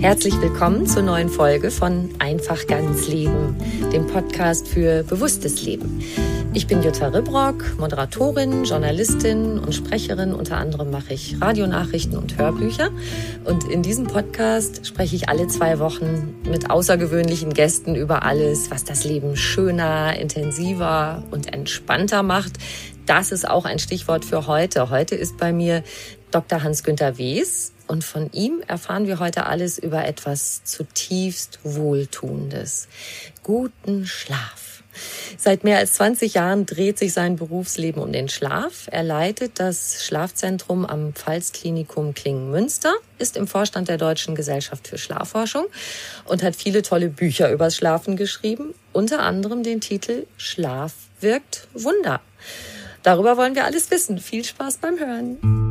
Herzlich willkommen zur neuen Folge von Einfach ganz Leben, dem Podcast für bewusstes Leben. Ich bin Jutta Ribrock, Moderatorin, Journalistin und Sprecherin. Unter anderem mache ich Radionachrichten und Hörbücher. Und in diesem Podcast spreche ich alle zwei Wochen mit außergewöhnlichen Gästen über alles, was das Leben schöner, intensiver und entspannter macht. Das ist auch ein Stichwort für heute. Heute ist bei mir Dr. Hans-Günther Wies. Und von ihm erfahren wir heute alles über etwas zutiefst Wohltuendes. Guten Schlaf. Seit mehr als 20 Jahren dreht sich sein Berufsleben um den Schlaf. Er leitet das Schlafzentrum am Pfalzklinikum Klingen-Münster, ist im Vorstand der Deutschen Gesellschaft für Schlafforschung und hat viele tolle Bücher übers Schlafen geschrieben, unter anderem den Titel Schlaf wirkt Wunder. Darüber wollen wir alles wissen. Viel Spaß beim Hören.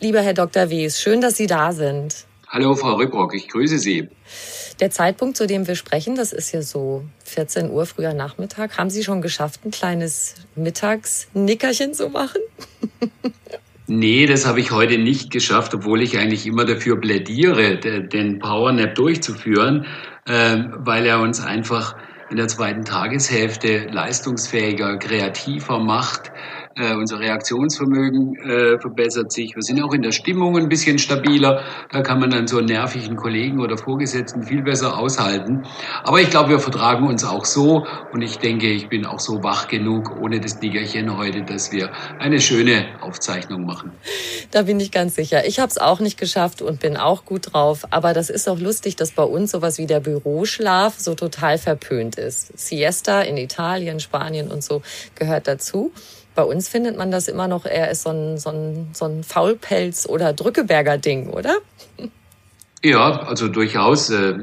Lieber Herr Dr. Wies, schön, dass Sie da sind. Hallo, Frau Rübrock, ich grüße Sie. Der Zeitpunkt, zu dem wir sprechen, das ist ja so 14 Uhr früher Nachmittag. Haben Sie schon geschafft, ein kleines Mittagsnickerchen zu machen? Nee, das habe ich heute nicht geschafft, obwohl ich eigentlich immer dafür plädiere, den Powernap durchzuführen, ähm, weil er uns einfach in der zweiten Tageshälfte leistungsfähiger, kreativer macht, äh, unser Reaktionsvermögen äh, verbessert sich. Wir sind auch in der Stimmung ein bisschen stabiler. Da kann man dann so einen nervigen Kollegen oder Vorgesetzten viel besser aushalten. Aber ich glaube, wir vertragen uns auch so. Und ich denke, ich bin auch so wach genug ohne das Nickerchen heute, dass wir eine schöne Aufzeichnung machen. Da bin ich ganz sicher. Ich habe es auch nicht geschafft und bin auch gut drauf. Aber das ist auch lustig, dass bei uns sowas wie der Büroschlaf so total verpönt ist. Siesta in Italien, Spanien und so gehört dazu. Bei uns findet man das immer noch eher als so ein, so ein, so ein Faulpelz- oder Drückeberger-Ding, oder? Ja, also durchaus. Äh,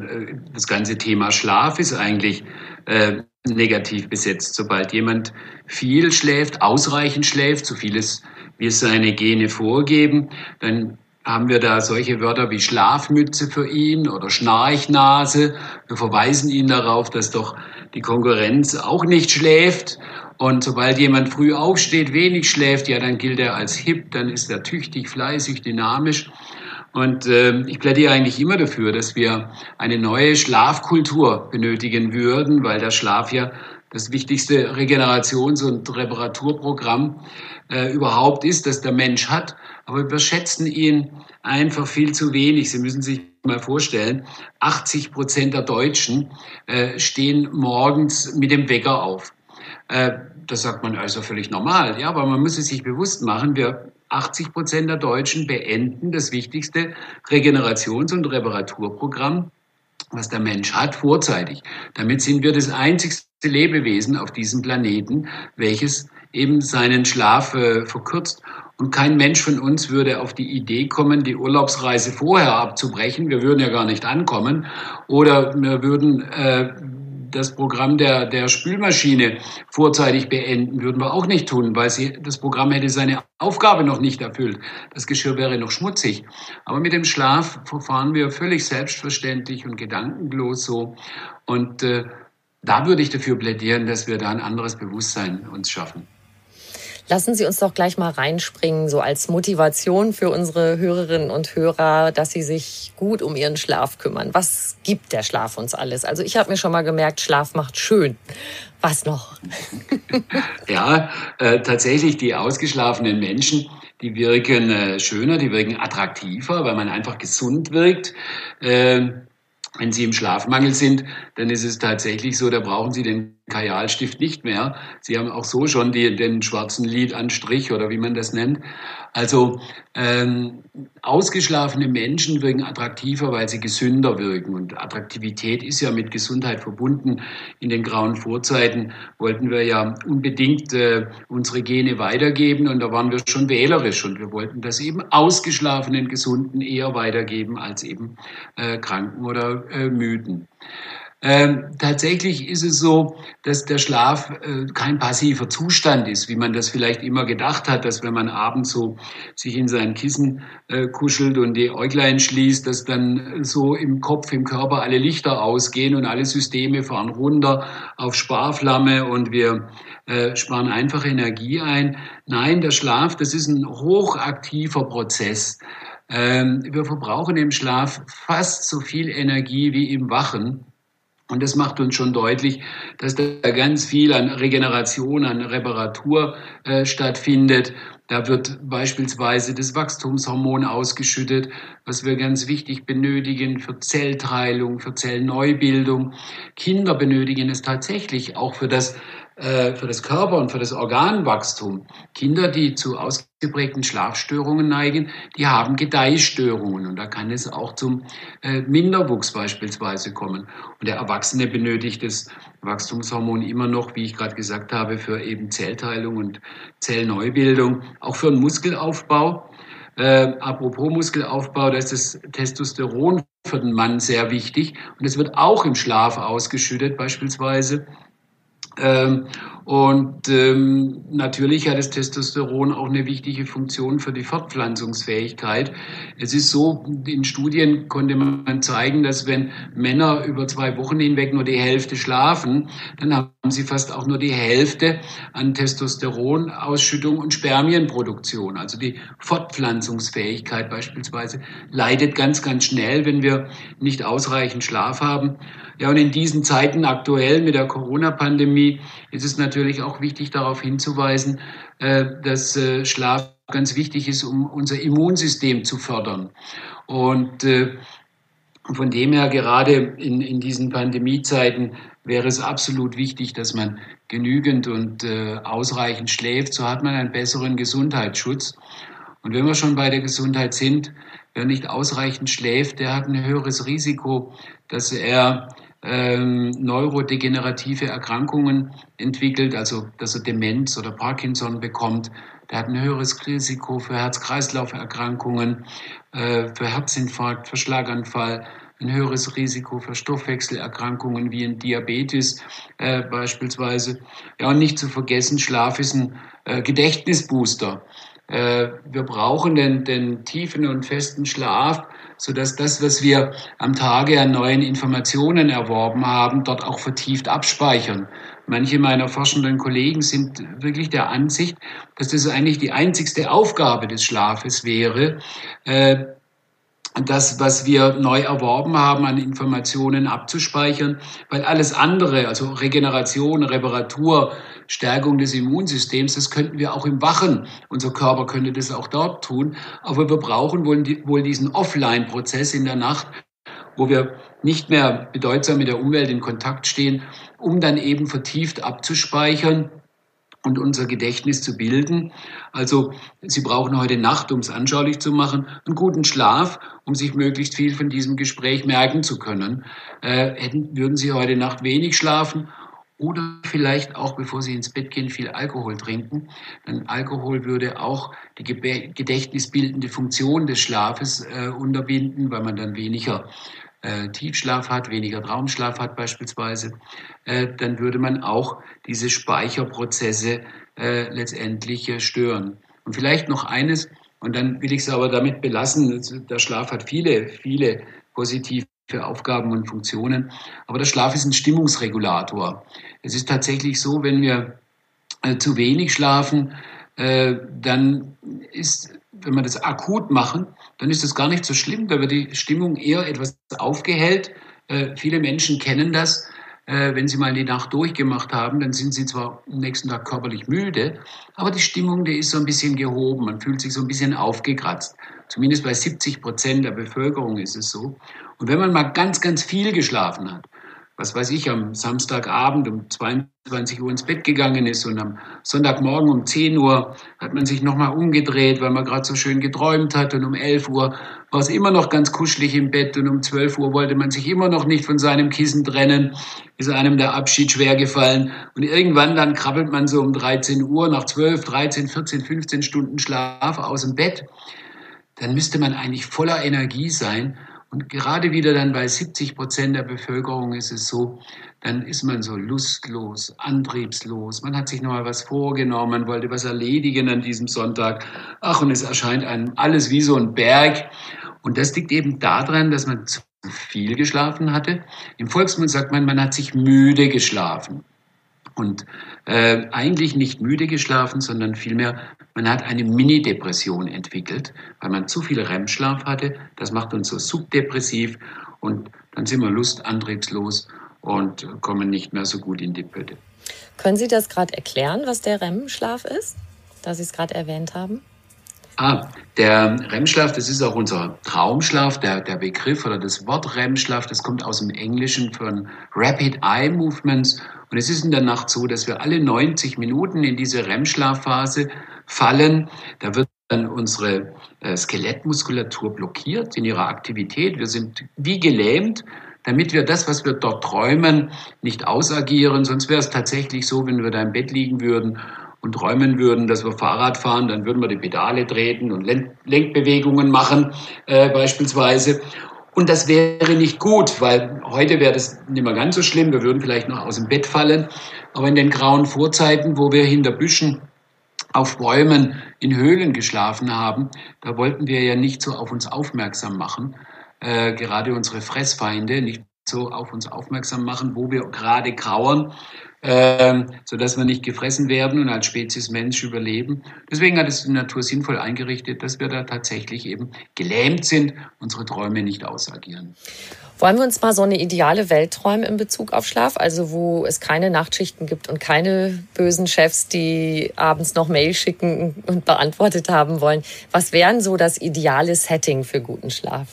das ganze Thema Schlaf ist eigentlich äh, negativ besetzt. Sobald jemand viel schläft, ausreichend schläft, so viel es wie es seine Gene vorgeben, dann haben wir da solche Wörter wie Schlafmütze für ihn oder Schnarchnase. Wir verweisen ihn darauf, dass doch die Konkurrenz auch nicht schläft und sobald jemand früh aufsteht, wenig schläft, ja, dann gilt er als hip, dann ist er tüchtig, fleißig, dynamisch. Und äh, ich plädiere eigentlich immer dafür, dass wir eine neue Schlafkultur benötigen würden, weil der Schlaf ja das wichtigste Regenerations- und Reparaturprogramm äh, überhaupt ist, das der Mensch hat. Aber wir schätzen ihn einfach viel zu wenig. Sie müssen sich mal vorstellen, 80 Prozent der Deutschen äh, stehen morgens mit dem Wecker auf. Äh, das sagt man also völlig normal. Ja, aber man muss es sich bewusst machen. Wir 80 Prozent der Deutschen beenden das wichtigste Regenerations- und Reparaturprogramm, was der Mensch hat, vorzeitig. Damit sind wir das einzigste Lebewesen auf diesem Planeten, welches eben seinen Schlaf äh, verkürzt. Und kein Mensch von uns würde auf die Idee kommen, die Urlaubsreise vorher abzubrechen. Wir würden ja gar nicht ankommen. Oder wir würden äh, das Programm der, der Spülmaschine vorzeitig beenden, würden wir auch nicht tun, weil sie, das Programm hätte seine Aufgabe noch nicht erfüllt. Das Geschirr wäre noch schmutzig. Aber mit dem Schlaf verfahren wir völlig selbstverständlich und gedankenlos so. Und äh, da würde ich dafür plädieren, dass wir da ein anderes Bewusstsein uns schaffen. Lassen Sie uns doch gleich mal reinspringen, so als Motivation für unsere Hörerinnen und Hörer, dass sie sich gut um ihren Schlaf kümmern. Was gibt der Schlaf uns alles? Also ich habe mir schon mal gemerkt, Schlaf macht schön. Was noch? ja, äh, tatsächlich die ausgeschlafenen Menschen, die wirken äh, schöner, die wirken attraktiver, weil man einfach gesund wirkt. Äh, wenn Sie im Schlafmangel sind, dann ist es tatsächlich so, da brauchen Sie den Kajalstift nicht mehr. Sie haben auch so schon die, den schwarzen Lidanstrich oder wie man das nennt. Also ähm, ausgeschlafene Menschen wirken attraktiver, weil sie gesünder wirken. Und Attraktivität ist ja mit Gesundheit verbunden. In den grauen Vorzeiten wollten wir ja unbedingt äh, unsere Gene weitergeben und da waren wir schon wählerisch und wir wollten das eben ausgeschlafenen Gesunden eher weitergeben als eben äh, Kranken oder äh, Müden. Ähm, tatsächlich ist es so, dass der Schlaf äh, kein passiver Zustand ist, wie man das vielleicht immer gedacht hat, dass wenn man abends so sich in sein Kissen äh, kuschelt und die Äuglein schließt, dass dann so im Kopf, im Körper alle Lichter ausgehen und alle Systeme fahren runter auf Sparflamme und wir äh, sparen einfach Energie ein. Nein, der Schlaf, das ist ein hochaktiver Prozess. Ähm, wir verbrauchen im Schlaf fast so viel Energie wie im Wachen. Und das macht uns schon deutlich, dass da ganz viel an Regeneration, an Reparatur äh, stattfindet. Da wird beispielsweise das Wachstumshormon ausgeschüttet, was wir ganz wichtig benötigen für Zellteilung, für Zellneubildung. Kinder benötigen es tatsächlich auch für das für das Körper und für das Organwachstum. Kinder, die zu ausgeprägten Schlafstörungen neigen, die haben Gedeihstörungen und da kann es auch zum äh, Minderwuchs beispielsweise kommen. Und der Erwachsene benötigt das Wachstumshormon immer noch, wie ich gerade gesagt habe, für eben Zellteilung und Zellneubildung, auch für den Muskelaufbau. Äh, apropos Muskelaufbau, da ist das Testosteron für den Mann sehr wichtig und es wird auch im Schlaf ausgeschüttet beispielsweise. Ähm, und ähm, natürlich hat das Testosteron auch eine wichtige Funktion für die Fortpflanzungsfähigkeit. Es ist so, in Studien konnte man zeigen, dass wenn Männer über zwei Wochen hinweg nur die Hälfte schlafen, dann haben sie fast auch nur die Hälfte an Testosteronausschüttung und Spermienproduktion. Also die Fortpflanzungsfähigkeit beispielsweise leidet ganz, ganz schnell, wenn wir nicht ausreichend Schlaf haben. Ja, und in diesen Zeiten aktuell mit der Corona-Pandemie ist es natürlich auch wichtig, darauf hinzuweisen, äh, dass äh, Schlaf ganz wichtig ist, um unser Immunsystem zu fördern. Und äh, von dem her, gerade in, in diesen Pandemiezeiten, wäre es absolut wichtig, dass man genügend und ausreichend schläft. So hat man einen besseren Gesundheitsschutz. Und wenn wir schon bei der Gesundheit sind, wer nicht ausreichend schläft, der hat ein höheres Risiko, dass er ähm, neurodegenerative Erkrankungen entwickelt, also dass er Demenz oder Parkinson bekommt. Der hat ein höheres Risiko für Herz-Kreislauf-Erkrankungen, äh, für Herzinfarkt, für Schlaganfall, ein höheres Risiko für Stoffwechselerkrankungen wie ein Diabetes äh, beispielsweise. Ja, und nicht zu vergessen, Schlaf ist ein äh, Gedächtnisbooster. Äh, wir brauchen den, den tiefen und festen Schlaf, sodass das, was wir am Tage an neuen Informationen erworben haben, dort auch vertieft abspeichern. Manche meiner forschenden Kollegen sind wirklich der Ansicht, dass das eigentlich die einzigste Aufgabe des Schlafes wäre, äh, das, was wir neu erworben haben, an Informationen abzuspeichern, weil alles andere, also Regeneration, Reparatur, Stärkung des Immunsystems, das könnten wir auch im Wachen. Unser Körper könnte das auch dort tun. Aber wir brauchen wohl, diesen Offline-Prozess in der Nacht, wo wir nicht mehr bedeutsam mit der Umwelt in Kontakt stehen, um dann eben vertieft abzuspeichern und unser Gedächtnis zu bilden. Also Sie brauchen heute Nacht, um es anschaulich zu machen, einen guten Schlaf, um sich möglichst viel von diesem Gespräch merken zu können. Äh, hätten, würden Sie heute Nacht wenig schlafen oder vielleicht auch, bevor Sie ins Bett gehen, viel Alkohol trinken. Denn Alkohol würde auch die gedächtnisbildende Funktion des Schlafes äh, unterbinden, weil man dann weniger äh, Tiefschlaf hat, weniger Traumschlaf hat beispielsweise. Äh, dann würde man auch diese Speicherprozesse äh, letztendlich äh, stören. Und vielleicht noch eines, und dann will ich es aber damit belassen, der Schlaf hat viele, viele positive für Aufgaben und Funktionen. Aber der Schlaf ist ein Stimmungsregulator. Es ist tatsächlich so, wenn wir äh, zu wenig schlafen, äh, dann ist, wenn wir das akut machen, dann ist das gar nicht so schlimm, da wird die Stimmung eher etwas aufgehellt. Äh, viele Menschen kennen das. Äh, wenn sie mal die Nacht durchgemacht haben, dann sind sie zwar am nächsten Tag körperlich müde, aber die Stimmung, die ist so ein bisschen gehoben. Man fühlt sich so ein bisschen aufgekratzt. Zumindest bei 70 Prozent der Bevölkerung ist es so. Und wenn man mal ganz, ganz viel geschlafen hat, was weiß ich, am Samstagabend um 22 Uhr ins Bett gegangen ist und am Sonntagmorgen um 10 Uhr hat man sich nochmal umgedreht, weil man gerade so schön geträumt hat und um 11 Uhr war es immer noch ganz kuschelig im Bett und um 12 Uhr wollte man sich immer noch nicht von seinem Kissen trennen, ist einem der Abschied schwer gefallen und irgendwann dann krabbelt man so um 13 Uhr nach 12, 13, 14, 15 Stunden Schlaf aus dem Bett. Dann müsste man eigentlich voller Energie sein und gerade wieder dann bei 70 Prozent der Bevölkerung ist es so, dann ist man so lustlos, antriebslos. Man hat sich nochmal was vorgenommen, wollte was erledigen an diesem Sonntag. Ach, und es erscheint einem alles wie so ein Berg. Und das liegt eben daran, dass man zu viel geschlafen hatte. Im Volksmund sagt man, man hat sich müde geschlafen. Und äh, eigentlich nicht müde geschlafen, sondern vielmehr, man hat eine Mini-Depression entwickelt, weil man zu viel REM-Schlaf hatte. Das macht uns so subdepressiv und dann sind wir lustantriebslos und kommen nicht mehr so gut in die Pötte. Können Sie das gerade erklären, was der REM-Schlaf ist, da Sie es gerade erwähnt haben? Ah, der REM-Schlaf, das ist auch unser Traumschlaf. Der, der Begriff oder das Wort REM-Schlaf, das kommt aus dem Englischen von Rapid Eye Movements. Und es ist in der Nacht so, dass wir alle 90 Minuten in diese REM-Schlafphase fallen. Da wird dann unsere äh, Skelettmuskulatur blockiert in ihrer Aktivität. Wir sind wie gelähmt, damit wir das, was wir dort träumen, nicht ausagieren. Sonst wäre es tatsächlich so, wenn wir da im Bett liegen würden und träumen würden, dass wir Fahrrad fahren, dann würden wir die Pedale treten und Lenkbewegungen machen äh, beispielsweise. Und das wäre nicht gut, weil heute wäre das nicht mehr ganz so schlimm. Wir würden vielleicht noch aus dem Bett fallen. Aber in den grauen Vorzeiten, wo wir hinter Büschen auf Bäumen in Höhlen geschlafen haben, da wollten wir ja nicht so auf uns aufmerksam machen. Äh, gerade unsere Fressfeinde nicht so auf uns aufmerksam machen, wo wir gerade kauern ähm, sodass wir nicht gefressen werden und als Spezies Mensch überleben. Deswegen hat es die Natur sinnvoll eingerichtet, dass wir da tatsächlich eben gelähmt sind, unsere Träume nicht ausagieren. Wollen wir uns mal so eine ideale Welt träumen in Bezug auf Schlaf, also wo es keine Nachtschichten gibt und keine bösen Chefs, die abends noch Mail schicken und beantwortet haben wollen. Was wären so das ideale Setting für guten Schlaf?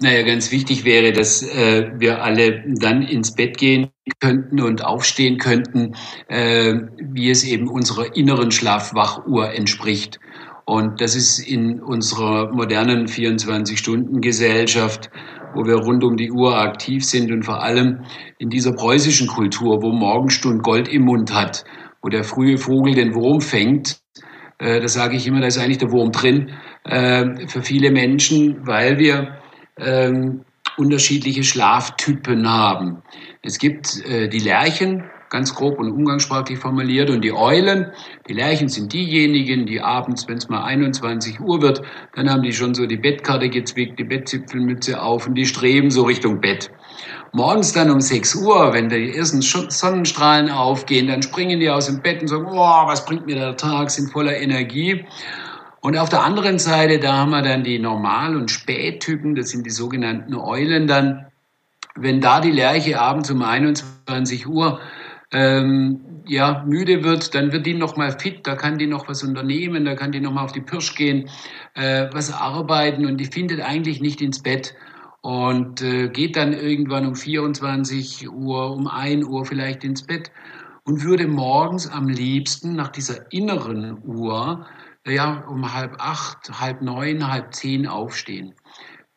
Naja, ganz wichtig wäre, dass äh, wir alle dann ins Bett gehen könnten und aufstehen könnten, äh, wie es eben unserer inneren Schlafwachuhr entspricht. Und das ist in unserer modernen 24-Stunden-Gesellschaft, wo wir rund um die Uhr aktiv sind und vor allem in dieser preußischen Kultur, wo Morgenstund Gold im Mund hat, wo der frühe Vogel den Wurm fängt, äh, da sage ich immer, da ist eigentlich der Wurm drin, äh, für viele Menschen, weil wir ähm, unterschiedliche Schlaftypen haben. Es gibt äh, die Lerchen, ganz grob und umgangssprachlich formuliert, und die Eulen. Die Lerchen sind diejenigen, die abends, wenn es mal 21 Uhr wird, dann haben die schon so die Bettkarte gezwickt, die Bettzipfelmütze auf und die streben so Richtung Bett. Morgens dann um 6 Uhr, wenn die ersten Sonnenstrahlen aufgehen, dann springen die aus dem Bett und sagen, oh, was bringt mir der Tag, sind voller Energie. Und auf der anderen Seite, da haben wir dann die Normal- und Spättypen, das sind die sogenannten Eulen dann. Wenn da die Lerche abends um 21 Uhr ähm, ja, müde wird, dann wird die nochmal fit, da kann die noch was unternehmen, da kann die nochmal auf die Pirsch gehen, äh, was arbeiten und die findet eigentlich nicht ins Bett und äh, geht dann irgendwann um 24 Uhr, um 1 Uhr vielleicht ins Bett und würde morgens am liebsten nach dieser inneren Uhr ja, um halb acht, halb neun, halb zehn aufstehen.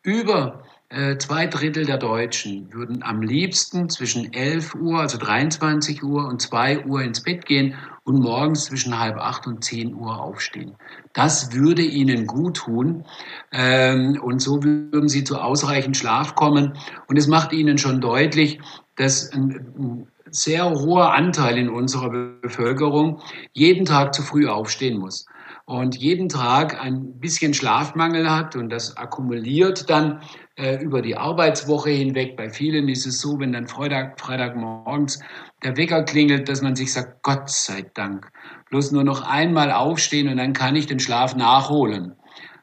Über äh, zwei Drittel der Deutschen würden am liebsten zwischen 11 Uhr, also 23 Uhr und 2 Uhr ins Bett gehen und morgens zwischen halb acht und 10 Uhr aufstehen. Das würde ihnen gut tun ähm, und so würden sie zu ausreichend Schlaf kommen. Und es macht ihnen schon deutlich, dass ein, ein sehr hoher Anteil in unserer Bevölkerung jeden Tag zu früh aufstehen muss und jeden Tag ein bisschen Schlafmangel hat und das akkumuliert dann äh, über die Arbeitswoche hinweg. Bei vielen ist es so, wenn dann Freitag, Freitagmorgens der Wecker klingelt, dass man sich sagt, Gott sei Dank, bloß nur noch einmal aufstehen und dann kann ich den Schlaf nachholen.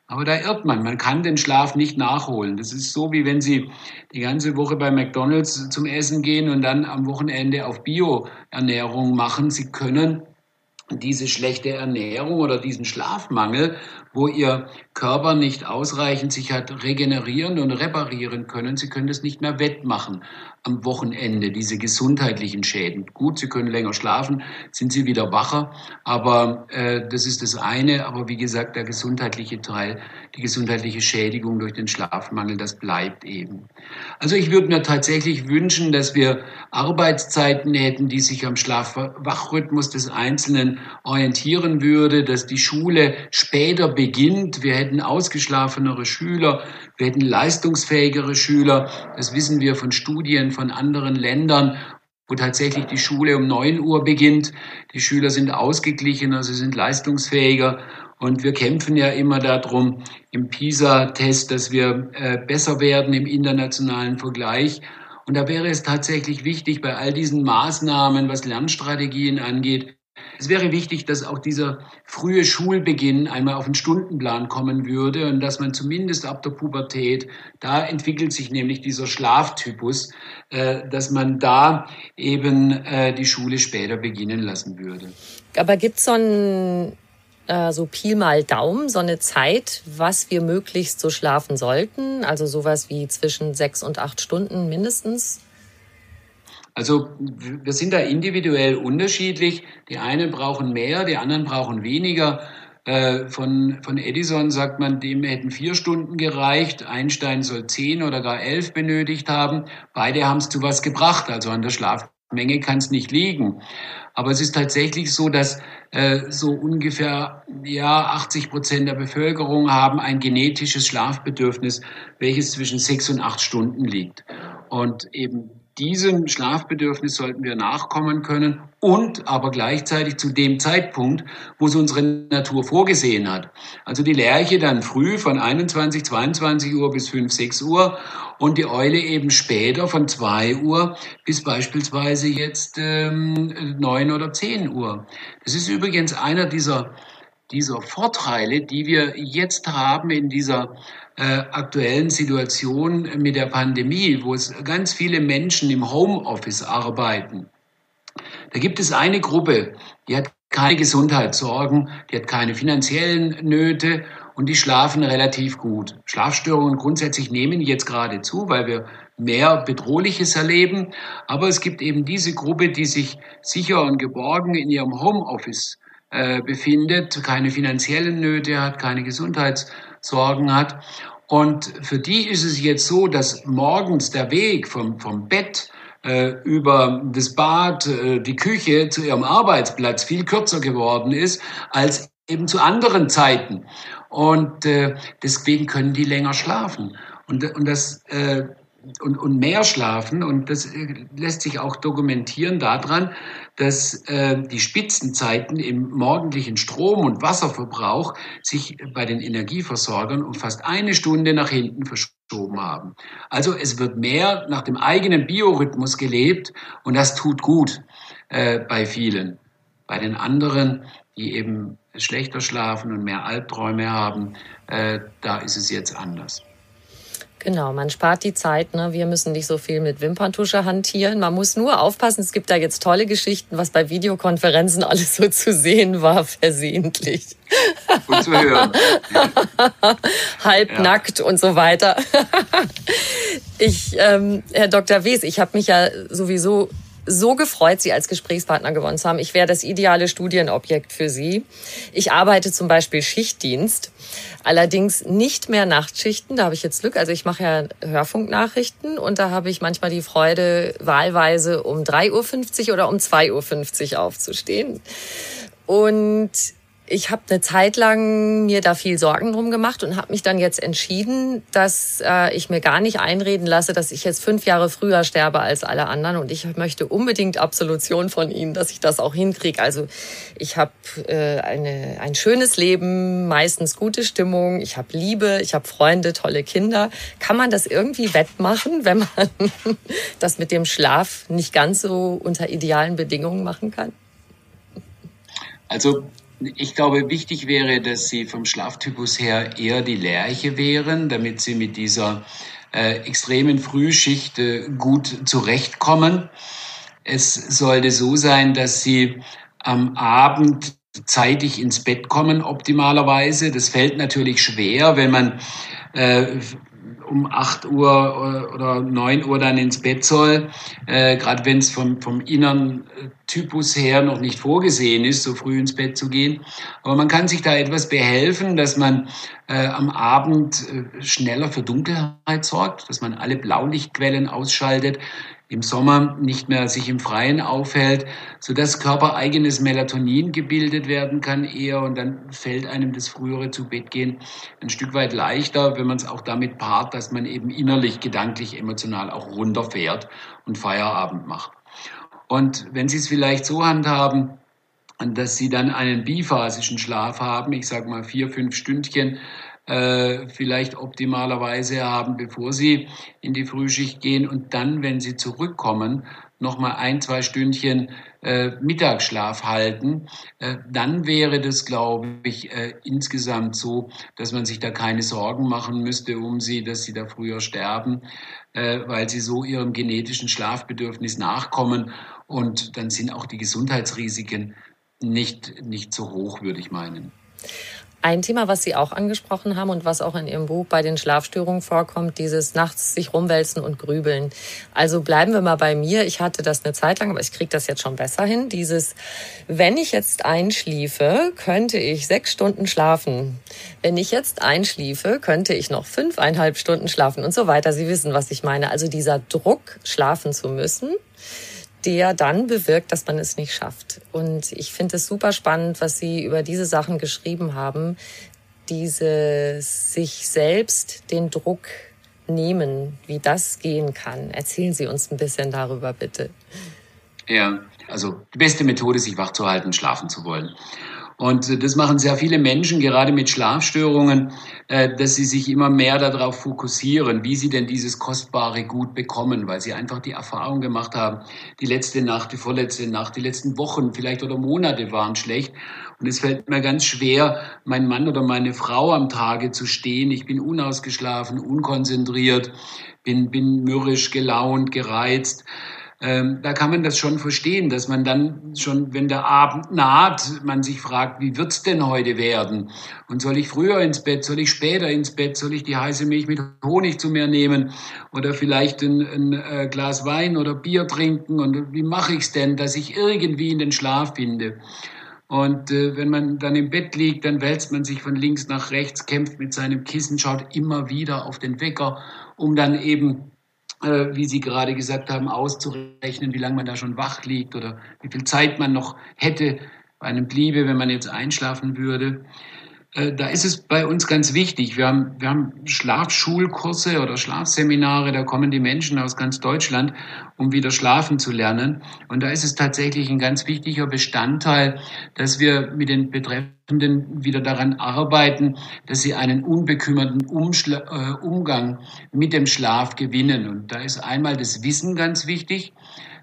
Aber da irrt man, man kann den Schlaf nicht nachholen. Das ist so, wie wenn Sie die ganze Woche bei McDonald's zum Essen gehen und dann am Wochenende auf Bioernährung machen. Sie können diese schlechte Ernährung oder diesen Schlafmangel, wo ihr Körper nicht ausreichend sich hat regenerieren und reparieren können. Sie können das nicht mehr wettmachen am Wochenende, diese gesundheitlichen Schäden. Gut, Sie können länger schlafen, sind Sie wieder wacher, aber äh, das ist das eine. Aber wie gesagt, der gesundheitliche Teil, die gesundheitliche Schädigung durch den Schlafmangel, das bleibt eben. Also ich würde mir tatsächlich wünschen, dass wir Arbeitszeiten hätten, die sich am Schlaf-Wachrhythmus des Einzelnen orientieren würde, dass die Schule später beginnt. Wir hätten ausgeschlafenere Schüler, wir hätten leistungsfähigere Schüler. Das wissen wir von Studien von anderen Ländern, wo tatsächlich die Schule um neun Uhr beginnt. Die Schüler sind ausgeglichener, sie sind leistungsfähiger. Und wir kämpfen ja immer darum im PISA-Test, dass wir äh, besser werden im internationalen Vergleich. Und da wäre es tatsächlich wichtig, bei all diesen Maßnahmen, was Lernstrategien angeht, es wäre wichtig, dass auch dieser frühe Schulbeginn einmal auf den Stundenplan kommen würde und dass man zumindest ab der Pubertät, da entwickelt sich nämlich dieser Schlaftypus, äh, dass man da eben äh, die Schule später beginnen lassen würde. Aber gibt es so ein äh, so Pi mal Daumen, so eine Zeit, was wir möglichst so schlafen sollten? Also sowas wie zwischen sechs und acht Stunden mindestens? Also wir sind da individuell unterschiedlich. Die einen brauchen mehr, die anderen brauchen weniger. Äh, von, von Edison sagt man, dem hätten vier Stunden gereicht. Einstein soll zehn oder gar elf benötigt haben. Beide haben es zu was gebracht. Also an der Schlafmenge kann es nicht liegen. Aber es ist tatsächlich so, dass äh, so ungefähr ja 80 Prozent der Bevölkerung haben ein genetisches Schlafbedürfnis, welches zwischen sechs und acht Stunden liegt. Und eben diesem Schlafbedürfnis sollten wir nachkommen können und aber gleichzeitig zu dem Zeitpunkt, wo es unsere Natur vorgesehen hat. Also die Lerche dann früh von 21, 22 Uhr bis 5, 6 Uhr und die Eule eben später von 2 Uhr bis beispielsweise jetzt ähm, 9 oder 10 Uhr. Das ist übrigens einer dieser dieser Vorteile, die wir jetzt haben in dieser äh, aktuellen Situation mit der Pandemie, wo es ganz viele Menschen im Homeoffice arbeiten. Da gibt es eine Gruppe, die hat keine Gesundheitssorgen, die hat keine finanziellen Nöte und die schlafen relativ gut. Schlafstörungen grundsätzlich nehmen jetzt gerade zu, weil wir mehr Bedrohliches erleben. Aber es gibt eben diese Gruppe, die sich sicher und geborgen in ihrem Homeoffice äh, befindet, keine finanziellen Nöte hat, keine Gesundheitssorgen hat. Und für die ist es jetzt so, dass morgens der Weg vom, vom Bett äh, über das Bad, äh, die Küche zu ihrem Arbeitsplatz viel kürzer geworden ist als eben zu anderen Zeiten. Und äh, deswegen können die länger schlafen. Und, und das äh, und, und mehr schlafen. Und das äh, lässt sich auch dokumentieren daran, dass äh, die Spitzenzeiten im morgendlichen Strom- und Wasserverbrauch sich bei den Energieversorgern um fast eine Stunde nach hinten verschoben haben. Also es wird mehr nach dem eigenen Biorhythmus gelebt und das tut gut äh, bei vielen. Bei den anderen, die eben schlechter schlafen und mehr Albträume haben, äh, da ist es jetzt anders. Genau, man spart die Zeit. Ne? Wir müssen nicht so viel mit Wimperntusche hantieren. Man muss nur aufpassen. Es gibt da jetzt tolle Geschichten, was bei Videokonferenzen alles so zu sehen war, versehentlich. Und zu hören. Halbnackt ja. und so weiter. ich, ähm, Herr Dr. Wes, ich habe mich ja sowieso so gefreut, Sie als Gesprächspartner gewonnen zu haben. Ich wäre das ideale Studienobjekt für Sie. Ich arbeite zum Beispiel Schichtdienst, allerdings nicht mehr Nachtschichten. Da habe ich jetzt Glück. Also ich mache ja Hörfunknachrichten und da habe ich manchmal die Freude, wahlweise um 3.50 Uhr oder um 2.50 Uhr aufzustehen. Und ich habe eine Zeit lang mir da viel Sorgen drum gemacht und habe mich dann jetzt entschieden, dass äh, ich mir gar nicht einreden lasse, dass ich jetzt fünf Jahre früher sterbe als alle anderen. Und ich möchte unbedingt Absolution von Ihnen, dass ich das auch hinkriege. Also ich habe äh, eine, ein schönes Leben, meistens gute Stimmung, ich habe Liebe, ich habe Freunde, tolle Kinder. Kann man das irgendwie wettmachen, wenn man das mit dem Schlaf nicht ganz so unter idealen Bedingungen machen kann? Also ich glaube, wichtig wäre, dass Sie vom Schlaftypus her eher die Lerche wären, damit Sie mit dieser äh, extremen Frühschicht äh, gut zurechtkommen. Es sollte so sein, dass Sie am Abend zeitig ins Bett kommen optimalerweise. Das fällt natürlich schwer, wenn man äh, um 8 Uhr oder 9 Uhr dann ins Bett soll, äh, gerade wenn es vom, vom inneren äh, Typus her noch nicht vorgesehen ist, so früh ins Bett zu gehen. Aber man kann sich da etwas behelfen, dass man äh, am Abend äh, schneller für Dunkelheit sorgt, dass man alle Blaulichtquellen ausschaltet, im Sommer nicht mehr sich im Freien aufhält, so dass körpereigenes Melatonin gebildet werden kann eher und dann fällt einem das frühere zu Bett gehen ein Stück weit leichter, wenn man es auch damit paart, dass man eben innerlich, gedanklich, emotional auch runterfährt und Feierabend macht. Und wenn Sie es vielleicht so handhaben, dass Sie dann einen biphasischen Schlaf haben, ich sage mal vier, fünf Stündchen, äh, vielleicht optimalerweise haben, bevor sie in die Frühschicht gehen und dann, wenn sie zurückkommen, noch mal ein, zwei Stündchen äh, Mittagsschlaf halten, äh, dann wäre das, glaube ich, äh, insgesamt so, dass man sich da keine Sorgen machen müsste um sie, dass sie da früher sterben, äh, weil sie so ihrem genetischen Schlafbedürfnis nachkommen und dann sind auch die Gesundheitsrisiken nicht, nicht so hoch, würde ich meinen. Ein Thema, was Sie auch angesprochen haben und was auch in Ihrem Buch bei den Schlafstörungen vorkommt, dieses nachts sich rumwälzen und grübeln. Also bleiben wir mal bei mir. Ich hatte das eine Zeit lang, aber ich kriege das jetzt schon besser hin. Dieses, wenn ich jetzt einschliefe, könnte ich sechs Stunden schlafen. Wenn ich jetzt einschliefe, könnte ich noch fünfeinhalb Stunden schlafen und so weiter. Sie wissen, was ich meine. Also dieser Druck, schlafen zu müssen, der dann bewirkt, dass man es nicht schafft. Und ich finde es super spannend, was Sie über diese Sachen geschrieben haben. Dieses sich selbst den Druck nehmen, wie das gehen kann. Erzählen Sie uns ein bisschen darüber, bitte. Ja, also die beste Methode, sich wach zu halten, schlafen zu wollen. Und das machen sehr viele Menschen, gerade mit Schlafstörungen, äh, dass sie sich immer mehr darauf fokussieren, wie sie denn dieses kostbare Gut bekommen, weil sie einfach die Erfahrung gemacht haben, die letzte Nacht, die vorletzte Nacht, die letzten Wochen vielleicht oder Monate waren schlecht. Und es fällt mir ganz schwer, mein Mann oder meine Frau am Tage zu stehen. Ich bin unausgeschlafen, unkonzentriert, bin, bin mürrisch, gelaunt, gereizt ähm, da kann man das schon verstehen, dass man dann schon, wenn der Abend naht, man sich fragt, wie wird's denn heute werden? Und soll ich früher ins Bett, soll ich später ins Bett, soll ich die heiße Milch mit Honig zu mir nehmen oder vielleicht ein, ein äh, Glas Wein oder Bier trinken? Und wie mache ich's denn, dass ich irgendwie in den Schlaf finde? Und äh, wenn man dann im Bett liegt, dann wälzt man sich von links nach rechts, kämpft mit seinem Kissen, schaut immer wieder auf den Wecker, um dann eben äh, wie Sie gerade gesagt haben, auszurechnen, wie lange man da schon wach liegt oder wie viel Zeit man noch hätte bei einem Bliebe, wenn man jetzt einschlafen würde. Äh, da ist es bei uns ganz wichtig. Wir haben, wir haben Schlafschulkurse oder Schlafseminare, da kommen die Menschen aus ganz Deutschland, um wieder schlafen zu lernen. Und da ist es tatsächlich ein ganz wichtiger Bestandteil, dass wir mit den Betreffenden wieder daran arbeiten, dass sie einen unbekümmerten Umschla äh, Umgang mit dem Schlaf gewinnen. Und da ist einmal das Wissen ganz wichtig,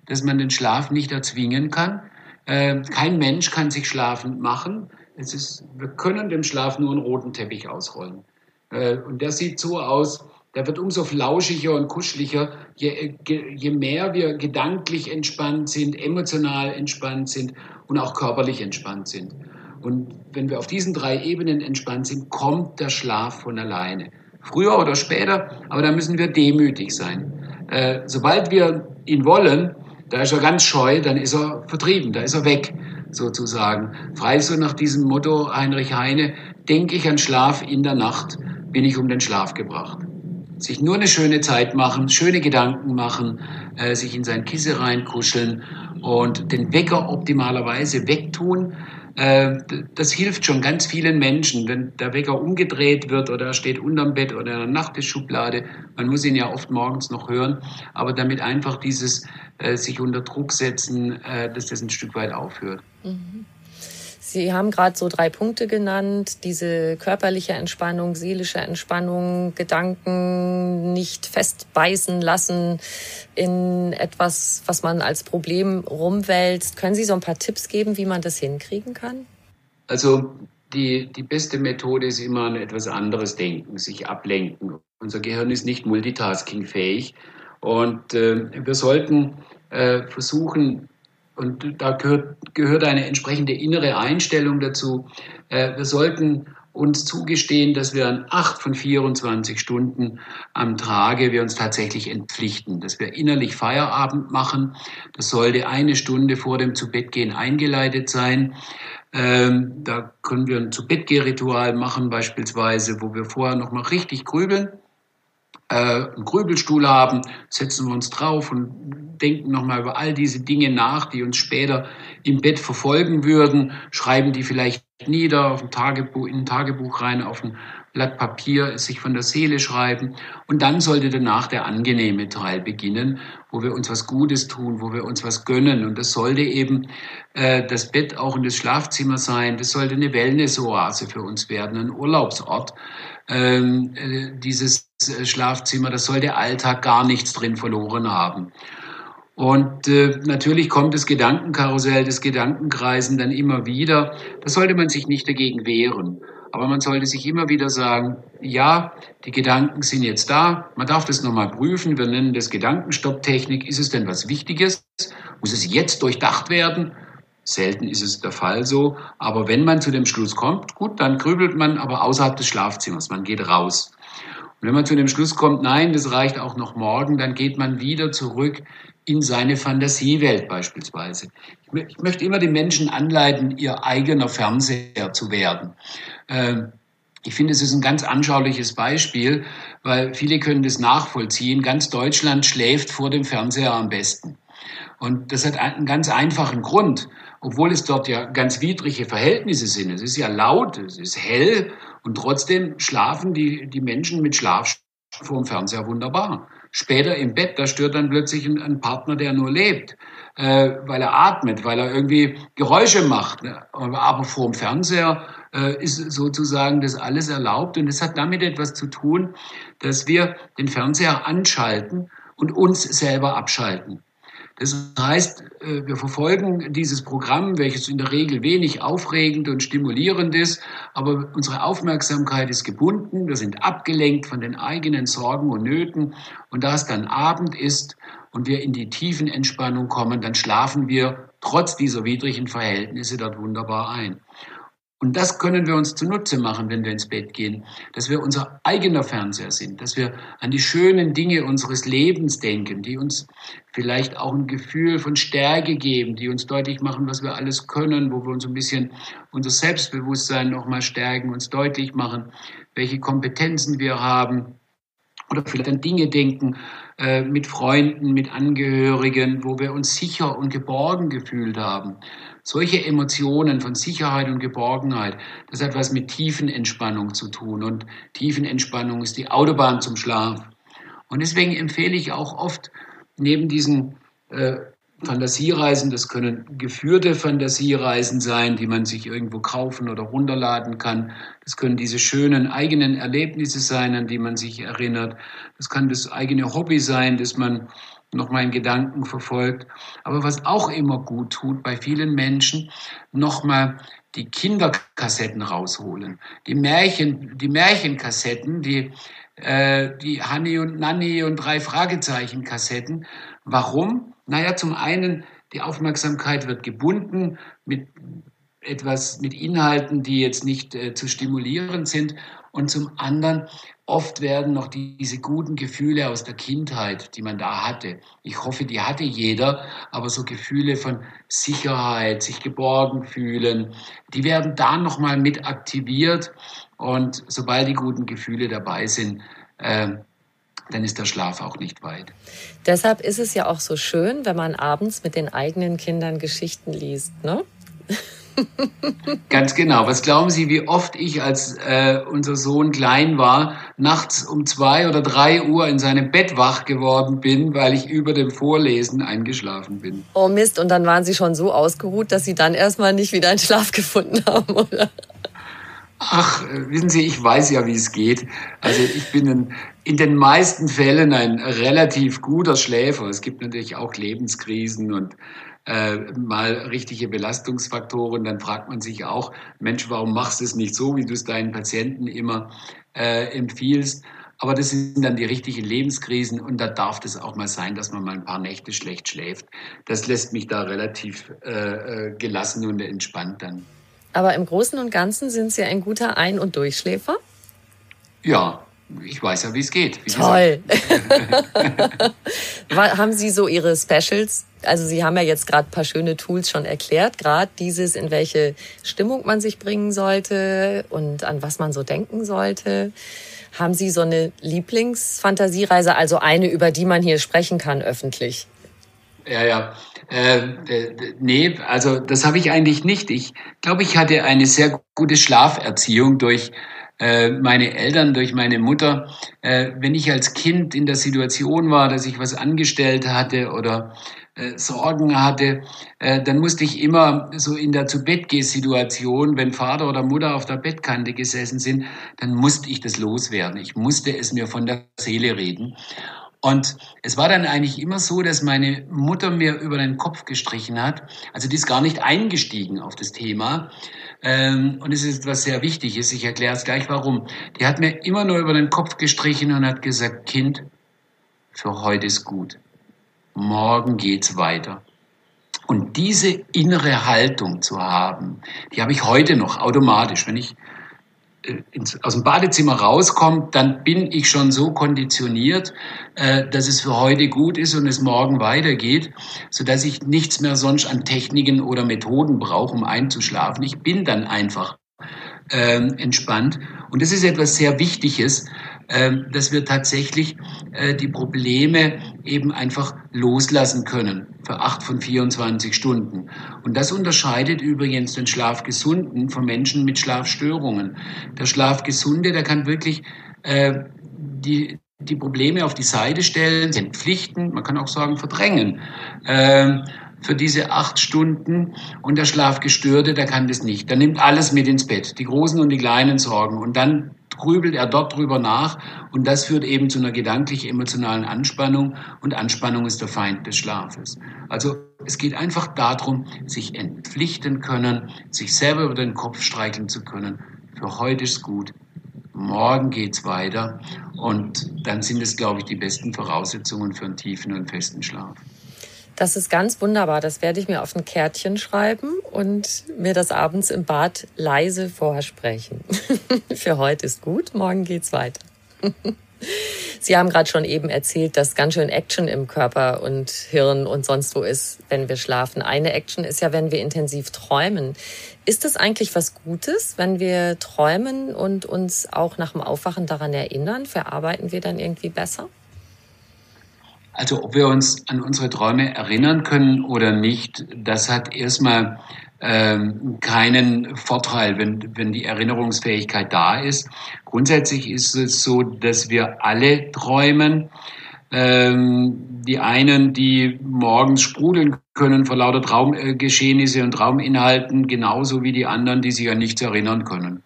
dass man den Schlaf nicht erzwingen kann. Äh, kein Mensch kann sich schlafend machen. Es ist, wir können dem Schlaf nur einen roten Teppich ausrollen. Äh, und der sieht so aus, der wird umso flauschiger und kuscheliger, je, je mehr wir gedanklich entspannt sind, emotional entspannt sind und auch körperlich entspannt sind. Und wenn wir auf diesen drei Ebenen entspannt sind, kommt der Schlaf von alleine. Früher oder später, aber da müssen wir demütig sein. Äh, sobald wir ihn wollen, da ist er ganz scheu, dann ist er vertrieben, da ist er weg sozusagen. Frei so nach diesem Motto Heinrich Heine, denke ich an Schlaf in der Nacht, bin ich um den Schlaf gebracht. Sich nur eine schöne Zeit machen, schöne Gedanken machen, äh, sich in sein Kissen reinkuscheln und den Wecker optimalerweise wegtun, das hilft schon ganz vielen Menschen, wenn der Wecker umgedreht wird oder er steht unterm Bett oder in der Nachttischschublade. Man muss ihn ja oft morgens noch hören, aber damit einfach dieses äh, sich unter Druck setzen, äh, dass das ein Stück weit aufhört. Mhm. Sie haben gerade so drei Punkte genannt, diese körperliche Entspannung, seelische Entspannung, Gedanken nicht festbeißen lassen in etwas, was man als Problem rumwälzt. Können Sie so ein paar Tipps geben, wie man das hinkriegen kann? Also die, die beste Methode ist immer an etwas anderes denken, sich ablenken. Unser Gehirn ist nicht multitaskingfähig und äh, wir sollten äh, versuchen, und da gehört, gehört eine entsprechende innere Einstellung dazu. Äh, wir sollten uns zugestehen, dass wir an acht von 24 Stunden am Tage wir uns tatsächlich entpflichten, dass wir innerlich Feierabend machen. Das sollte eine Stunde vor dem Zubettgehen eingeleitet sein. Ähm, da können wir ein Zubettgehritual machen beispielsweise, wo wir vorher noch mal richtig grübeln äh, einen Grübelstuhl haben, setzen wir uns drauf und denken nochmal über all diese Dinge nach, die uns später im Bett verfolgen würden, schreiben die vielleicht nieder auf ein Tagebuch, in ein Tagebuch rein, auf ein Blatt Papier, sich von der Seele schreiben. Und dann sollte danach der angenehme Teil beginnen, wo wir uns was Gutes tun, wo wir uns was gönnen. Und das sollte eben äh, das Bett auch in das Schlafzimmer sein. Das sollte eine Wellness-Oase für uns werden, ein Urlaubsort. Ähm, äh, dieses äh, Schlafzimmer, das soll der Alltag gar nichts drin verloren haben. Und äh, natürlich kommt das Gedankenkarussell, das Gedankenkreisen dann immer wieder. Da sollte man sich nicht dagegen wehren. Aber man sollte sich immer wieder sagen, ja, die Gedanken sind jetzt da. Man darf das nochmal prüfen. Wir nennen das Gedankenstopptechnik. Ist es denn was Wichtiges? Muss es jetzt durchdacht werden? Selten ist es der Fall so. Aber wenn man zu dem Schluss kommt, gut, dann grübelt man aber außerhalb des Schlafzimmers. Man geht raus. Und wenn man zu dem Schluss kommt, nein, das reicht auch noch morgen, dann geht man wieder zurück in seine Fantasiewelt beispielsweise. Ich möchte immer die Menschen anleiten, ihr eigener Fernseher zu werden. Ähm, ich finde, es ist ein ganz anschauliches Beispiel, weil viele können das nachvollziehen. Ganz Deutschland schläft vor dem Fernseher am besten. Und das hat einen ganz einfachen Grund, obwohl es dort ja ganz widrige Verhältnisse sind. Es ist ja laut, es ist hell und trotzdem schlafen die, die Menschen mit Schlaf vor dem Fernseher wunderbar. Später im Bett, da stört dann plötzlich ein, ein Partner, der nur lebt, äh, weil er atmet, weil er irgendwie Geräusche macht. Ne? Aber vor dem Fernseher äh, ist sozusagen das alles erlaubt. Und es hat damit etwas zu tun, dass wir den Fernseher anschalten und uns selber abschalten. Das heißt, äh, wir verfolgen dieses Programm, welches in der Regel wenig aufregend und stimulierend ist, aber unsere Aufmerksamkeit ist gebunden, wir sind abgelenkt von den eigenen Sorgen und Nöten und da es dann Abend ist und wir in die tiefen Entspannung kommen, dann schlafen wir trotz dieser widrigen Verhältnisse dort wunderbar ein. Und das können wir uns zunutze machen, wenn wir ins Bett gehen, dass wir unser eigener Fernseher sind, dass wir an die schönen Dinge unseres Lebens denken, die uns vielleicht auch ein Gefühl von Stärke geben, die uns deutlich machen, was wir alles können, wo wir uns ein bisschen unser Selbstbewusstsein nochmal stärken, uns deutlich machen, welche Kompetenzen wir haben. Oder vielleicht an Dinge denken äh, mit Freunden, mit Angehörigen, wo wir uns sicher und geborgen gefühlt haben. Solche Emotionen von Sicherheit und Geborgenheit, das hat was mit Tiefenentspannung zu tun. Und Tiefenentspannung ist die Autobahn zum Schlaf. Und deswegen empfehle ich auch oft neben diesen äh, Fantasiereisen, das können geführte Fantasiereisen sein, die man sich irgendwo kaufen oder runterladen kann. Das können diese schönen eigenen Erlebnisse sein, an die man sich erinnert. Das kann das eigene Hobby sein, das man noch mal in Gedanken verfolgt. Aber was auch immer gut tut bei vielen Menschen, noch mal die Kinderkassetten rausholen, die Märchen, die Märchenkassetten, die äh, die Hanni und Nanni und drei Fragezeichen Kassetten. Warum? Naja, zum einen die Aufmerksamkeit wird gebunden mit etwas mit Inhalten, die jetzt nicht äh, zu stimulierend sind. Und zum anderen Oft werden noch diese guten Gefühle aus der Kindheit, die man da hatte. Ich hoffe, die hatte jeder, aber so Gefühle von Sicherheit, sich geborgen fühlen, die werden da nochmal mit aktiviert. Und sobald die guten Gefühle dabei sind, äh, dann ist der Schlaf auch nicht weit. Deshalb ist es ja auch so schön, wenn man abends mit den eigenen Kindern Geschichten liest, ne? Ganz genau. Was glauben Sie, wie oft ich, als äh, unser Sohn klein war, nachts um zwei oder drei Uhr in seinem Bett wach geworden bin, weil ich über dem Vorlesen eingeschlafen bin? Oh Mist, und dann waren Sie schon so ausgeruht, dass Sie dann erstmal nicht wieder einen Schlaf gefunden haben, oder? Ach, wissen Sie, ich weiß ja, wie es geht. Also ich bin ein, in den meisten Fällen ein relativ guter Schläfer. Es gibt natürlich auch Lebenskrisen und äh, mal richtige Belastungsfaktoren, dann fragt man sich auch, Mensch, warum machst du es nicht so, wie du es deinen Patienten immer äh, empfiehlst? Aber das sind dann die richtigen Lebenskrisen und da darf es auch mal sein, dass man mal ein paar Nächte schlecht schläft. Das lässt mich da relativ äh, äh gelassen und entspannt dann. Aber im Großen und Ganzen sind Sie ein guter Ein- und Durchschläfer? Ja, ich weiß ja, wie es geht. Wie Toll. Haben Sie so Ihre Specials? Also Sie haben ja jetzt gerade ein paar schöne Tools schon erklärt, gerade dieses, in welche Stimmung man sich bringen sollte und an was man so denken sollte. Haben Sie so eine Lieblingsfantasiereise, also eine, über die man hier sprechen kann öffentlich? Ja, ja. Äh, äh, nee, also das habe ich eigentlich nicht. Ich glaube, ich hatte eine sehr gute Schlaferziehung durch äh, meine Eltern, durch meine Mutter. Äh, wenn ich als Kind in der Situation war, dass ich was angestellt hatte oder äh, Sorgen hatte, äh, dann musste ich immer so in der zu Bett Situation, wenn Vater oder Mutter auf der Bettkante gesessen sind, dann musste ich das loswerden. Ich musste es mir von der Seele reden. Und es war dann eigentlich immer so, dass meine Mutter mir über den Kopf gestrichen hat. Also die ist gar nicht eingestiegen auf das Thema. Ähm, und es ist etwas sehr Wichtiges. Ich erkläre es gleich warum. Die hat mir immer nur über den Kopf gestrichen und hat gesagt, Kind, für heute ist gut. Morgen geht's weiter. Und diese innere Haltung zu haben, die habe ich heute noch automatisch. Wenn ich äh, aus dem Badezimmer rauskommt, dann bin ich schon so konditioniert, äh, dass es für heute gut ist und es morgen weitergeht, so dass ich nichts mehr sonst an Techniken oder Methoden brauche, um einzuschlafen. Ich bin dann einfach ähm, entspannt. Und das ist etwas sehr Wichtiges, dass wir tatsächlich äh, die Probleme eben einfach loslassen können für acht von 24 Stunden. Und das unterscheidet übrigens den Schlafgesunden von Menschen mit Schlafstörungen. Der Schlafgesunde, der kann wirklich äh, die, die Probleme auf die Seite stellen, entpflichten, man kann auch sagen verdrängen. Ähm, für diese acht Stunden und der Schlafgestörte, der kann das nicht. Der nimmt alles mit ins Bett, die großen und die kleinen Sorgen und dann grübelt er dort drüber nach und das führt eben zu einer gedanklich-emotionalen Anspannung und Anspannung ist der Feind des Schlafes. Also es geht einfach darum, sich entpflichten können, sich selber über den Kopf streicheln zu können. Für heute ist gut, morgen geht's weiter und dann sind es, glaube ich, die besten Voraussetzungen für einen tiefen und festen Schlaf. Das ist ganz wunderbar. Das werde ich mir auf ein Kärtchen schreiben und mir das abends im Bad leise vorsprechen. Für heute ist gut, morgen geht's weiter. Sie haben gerade schon eben erzählt, dass ganz schön Action im Körper und Hirn und sonst wo ist, wenn wir schlafen. Eine Action ist ja, wenn wir intensiv träumen. Ist das eigentlich was Gutes, wenn wir träumen und uns auch nach dem Aufwachen daran erinnern? Verarbeiten wir dann irgendwie besser? Also ob wir uns an unsere Träume erinnern können oder nicht, das hat erstmal ähm, keinen Vorteil, wenn, wenn die Erinnerungsfähigkeit da ist. Grundsätzlich ist es so, dass wir alle träumen. Ähm, die einen, die morgens sprudeln können vor lauter Traumgeschehnisse und Trauminhalten, genauso wie die anderen, die sich an nichts erinnern können.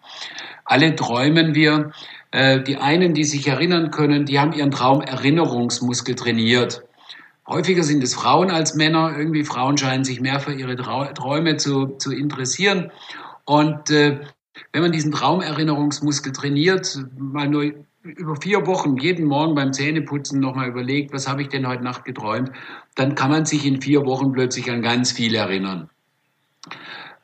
Alle träumen wir. Äh, die einen, die sich erinnern können, die haben ihren Traumerinnerungsmuskel trainiert. Häufiger sind es Frauen als Männer. Irgendwie Frauen scheinen sich mehr für ihre Träume zu, zu interessieren. Und äh, wenn man diesen Traumerinnerungsmuskel trainiert, mal nur über vier Wochen jeden Morgen beim Zähneputzen nochmal überlegt, was habe ich denn heute Nacht geträumt, dann kann man sich in vier Wochen plötzlich an ganz viel erinnern.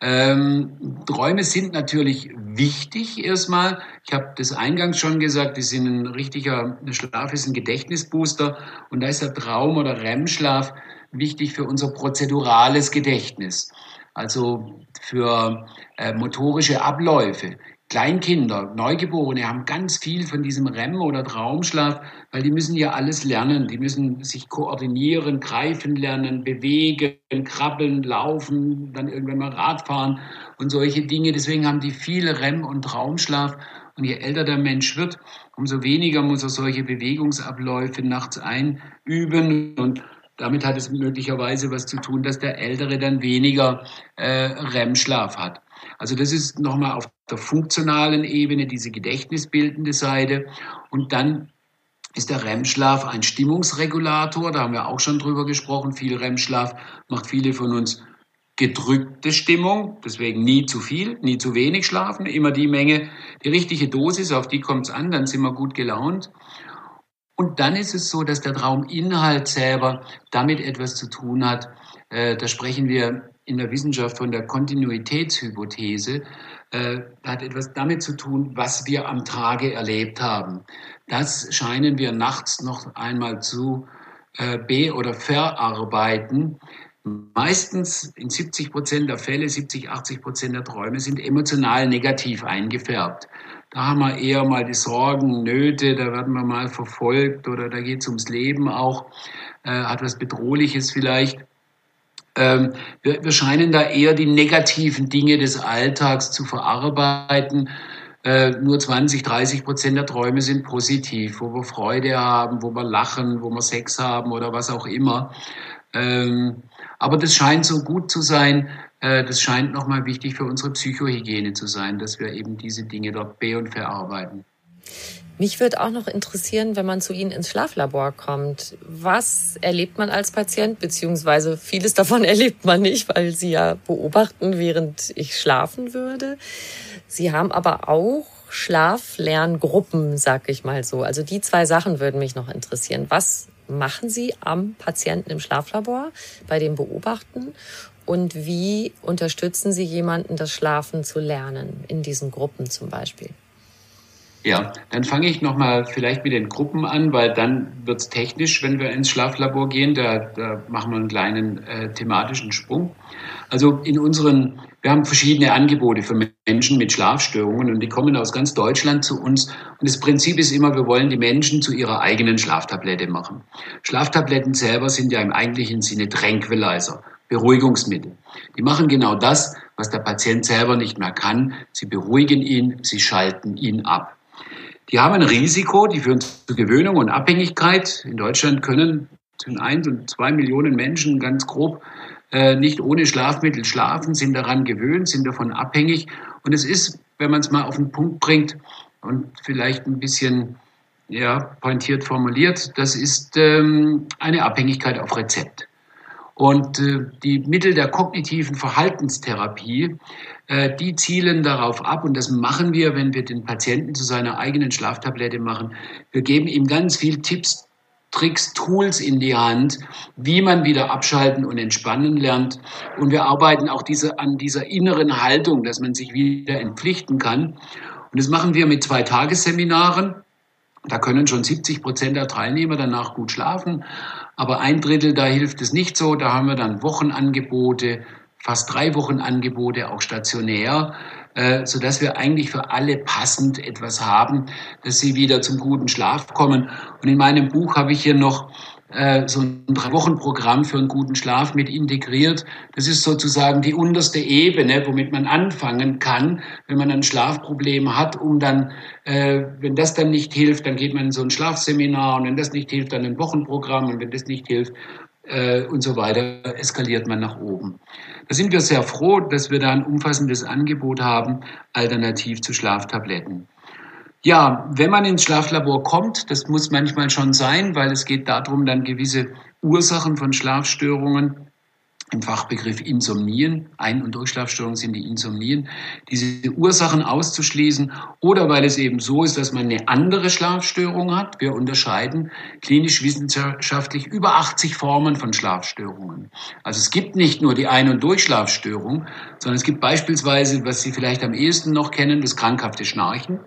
Ähm, Träume sind natürlich wichtig erstmal. Ich habe das eingangs schon gesagt, die sind ein richtiger Schlaf ist ein Gedächtnisbooster und da ist der Traum oder REM-Schlaf wichtig für unser prozedurales Gedächtnis. Also für äh, motorische Abläufe. Kleinkinder, Neugeborene haben ganz viel von diesem REM oder Traumschlaf, weil die müssen ja alles lernen. Die müssen sich koordinieren, greifen lernen, bewegen, krabbeln, laufen, dann irgendwann mal Radfahren und solche Dinge. Deswegen haben die viel REM und Traumschlaf. Und je älter der Mensch wird, umso weniger muss er solche Bewegungsabläufe nachts einüben und damit hat es möglicherweise was zu tun, dass der Ältere dann weniger äh, REM-Schlaf hat. Also das ist nochmal auf der funktionalen Ebene diese gedächtnisbildende Seite. Und dann ist der REM-Schlaf ein Stimmungsregulator. Da haben wir auch schon drüber gesprochen. Viel REM-Schlaf macht viele von uns gedrückte Stimmung. Deswegen nie zu viel, nie zu wenig schlafen. Immer die Menge, die richtige Dosis, auf die kommt es an. Dann sind wir gut gelaunt. Und dann ist es so, dass der Trauminhalt selber damit etwas zu tun hat. Äh, da sprechen wir in der Wissenschaft von der Kontinuitätshypothese. Äh, hat etwas damit zu tun, was wir am Tage erlebt haben. Das scheinen wir nachts noch einmal zu äh, be- oder verarbeiten. Meistens in 70 Prozent der Fälle, 70, 80 Prozent der Träume sind emotional negativ eingefärbt. Da haben wir eher mal die Sorgen, Nöte, da werden wir mal verfolgt oder da geht es ums Leben auch, äh, hat was Bedrohliches vielleicht. Ähm, wir, wir scheinen da eher die negativen Dinge des Alltags zu verarbeiten. Äh, nur 20, 30 Prozent der Träume sind positiv, wo wir Freude haben, wo wir lachen, wo wir Sex haben oder was auch immer. Ähm, aber das scheint so gut zu sein. Äh, das scheint nochmal wichtig für unsere Psychohygiene zu sein, dass wir eben diese Dinge dort be- und verarbeiten. Mich würde auch noch interessieren, wenn man zu Ihnen ins Schlaflabor kommt. Was erlebt man als Patient? Beziehungsweise vieles davon erlebt man nicht, weil Sie ja beobachten, während ich schlafen würde. Sie haben aber auch Schlaflerngruppen, sag ich mal so. Also die zwei Sachen würden mich noch interessieren. Was machen Sie am Patienten im Schlaflabor bei dem Beobachten? Und wie unterstützen Sie jemanden, das Schlafen zu lernen, in diesen Gruppen zum Beispiel? Ja, dann fange ich nochmal vielleicht mit den Gruppen an, weil dann wird es technisch, wenn wir ins Schlaflabor gehen. Da, da machen wir einen kleinen äh, thematischen Sprung. Also in unseren, wir haben verschiedene Angebote für Menschen mit Schlafstörungen und die kommen aus ganz Deutschland zu uns. Und das Prinzip ist immer, wir wollen die Menschen zu ihrer eigenen Schlaftablette machen. Schlaftabletten selber sind ja im eigentlichen Sinne Tranquilizer, Beruhigungsmittel. Die machen genau das, was der Patient selber nicht mehr kann. Sie beruhigen ihn, sie schalten ihn ab. Die haben ein Risiko, die führen zu Gewöhnung und Abhängigkeit. In Deutschland können zwischen 1 und 2 Millionen Menschen ganz grob äh, nicht ohne Schlafmittel schlafen, sind daran gewöhnt, sind davon abhängig. Und es ist, wenn man es mal auf den Punkt bringt und vielleicht ein bisschen ja, pointiert formuliert, das ist ähm, eine Abhängigkeit auf Rezept. Und äh, die Mittel der kognitiven Verhaltenstherapie die zielen darauf ab, und das machen wir, wenn wir den Patienten zu seiner eigenen Schlaftablette machen. Wir geben ihm ganz viel Tipps, Tricks, Tools in die Hand, wie man wieder abschalten und entspannen lernt. Und wir arbeiten auch diese, an dieser inneren Haltung, dass man sich wieder entpflichten kann. Und das machen wir mit zwei Tagesseminaren. Da können schon 70 Prozent der Teilnehmer danach gut schlafen. Aber ein Drittel, da hilft es nicht so. Da haben wir dann Wochenangebote, fast drei Wochen Angebote, auch stationär, äh, so dass wir eigentlich für alle passend etwas haben, dass sie wieder zum guten Schlaf kommen. Und in meinem Buch habe ich hier noch äh, so ein Drei-Wochen-Programm für einen guten Schlaf mit integriert. Das ist sozusagen die unterste Ebene, womit man anfangen kann, wenn man ein Schlafproblem hat, um dann, äh, wenn das dann nicht hilft, dann geht man in so ein Schlafseminar und wenn das nicht hilft, dann ein Wochenprogramm und wenn das nicht hilft, äh, und so weiter, eskaliert man nach oben. Da sind wir sehr froh, dass wir da ein umfassendes Angebot haben, alternativ zu Schlaftabletten. Ja, wenn man ins Schlaflabor kommt, das muss manchmal schon sein, weil es geht darum, dann gewisse Ursachen von Schlafstörungen im Fachbegriff Insomnien, Ein- und Durchschlafstörungen sind die Insomnien, diese Ursachen auszuschließen oder weil es eben so ist, dass man eine andere Schlafstörung hat. Wir unterscheiden klinisch wissenschaftlich über 80 Formen von Schlafstörungen. Also es gibt nicht nur die Ein- und Durchschlafstörung, sondern es gibt beispielsweise, was Sie vielleicht am ehesten noch kennen, das krankhafte Schnarchen,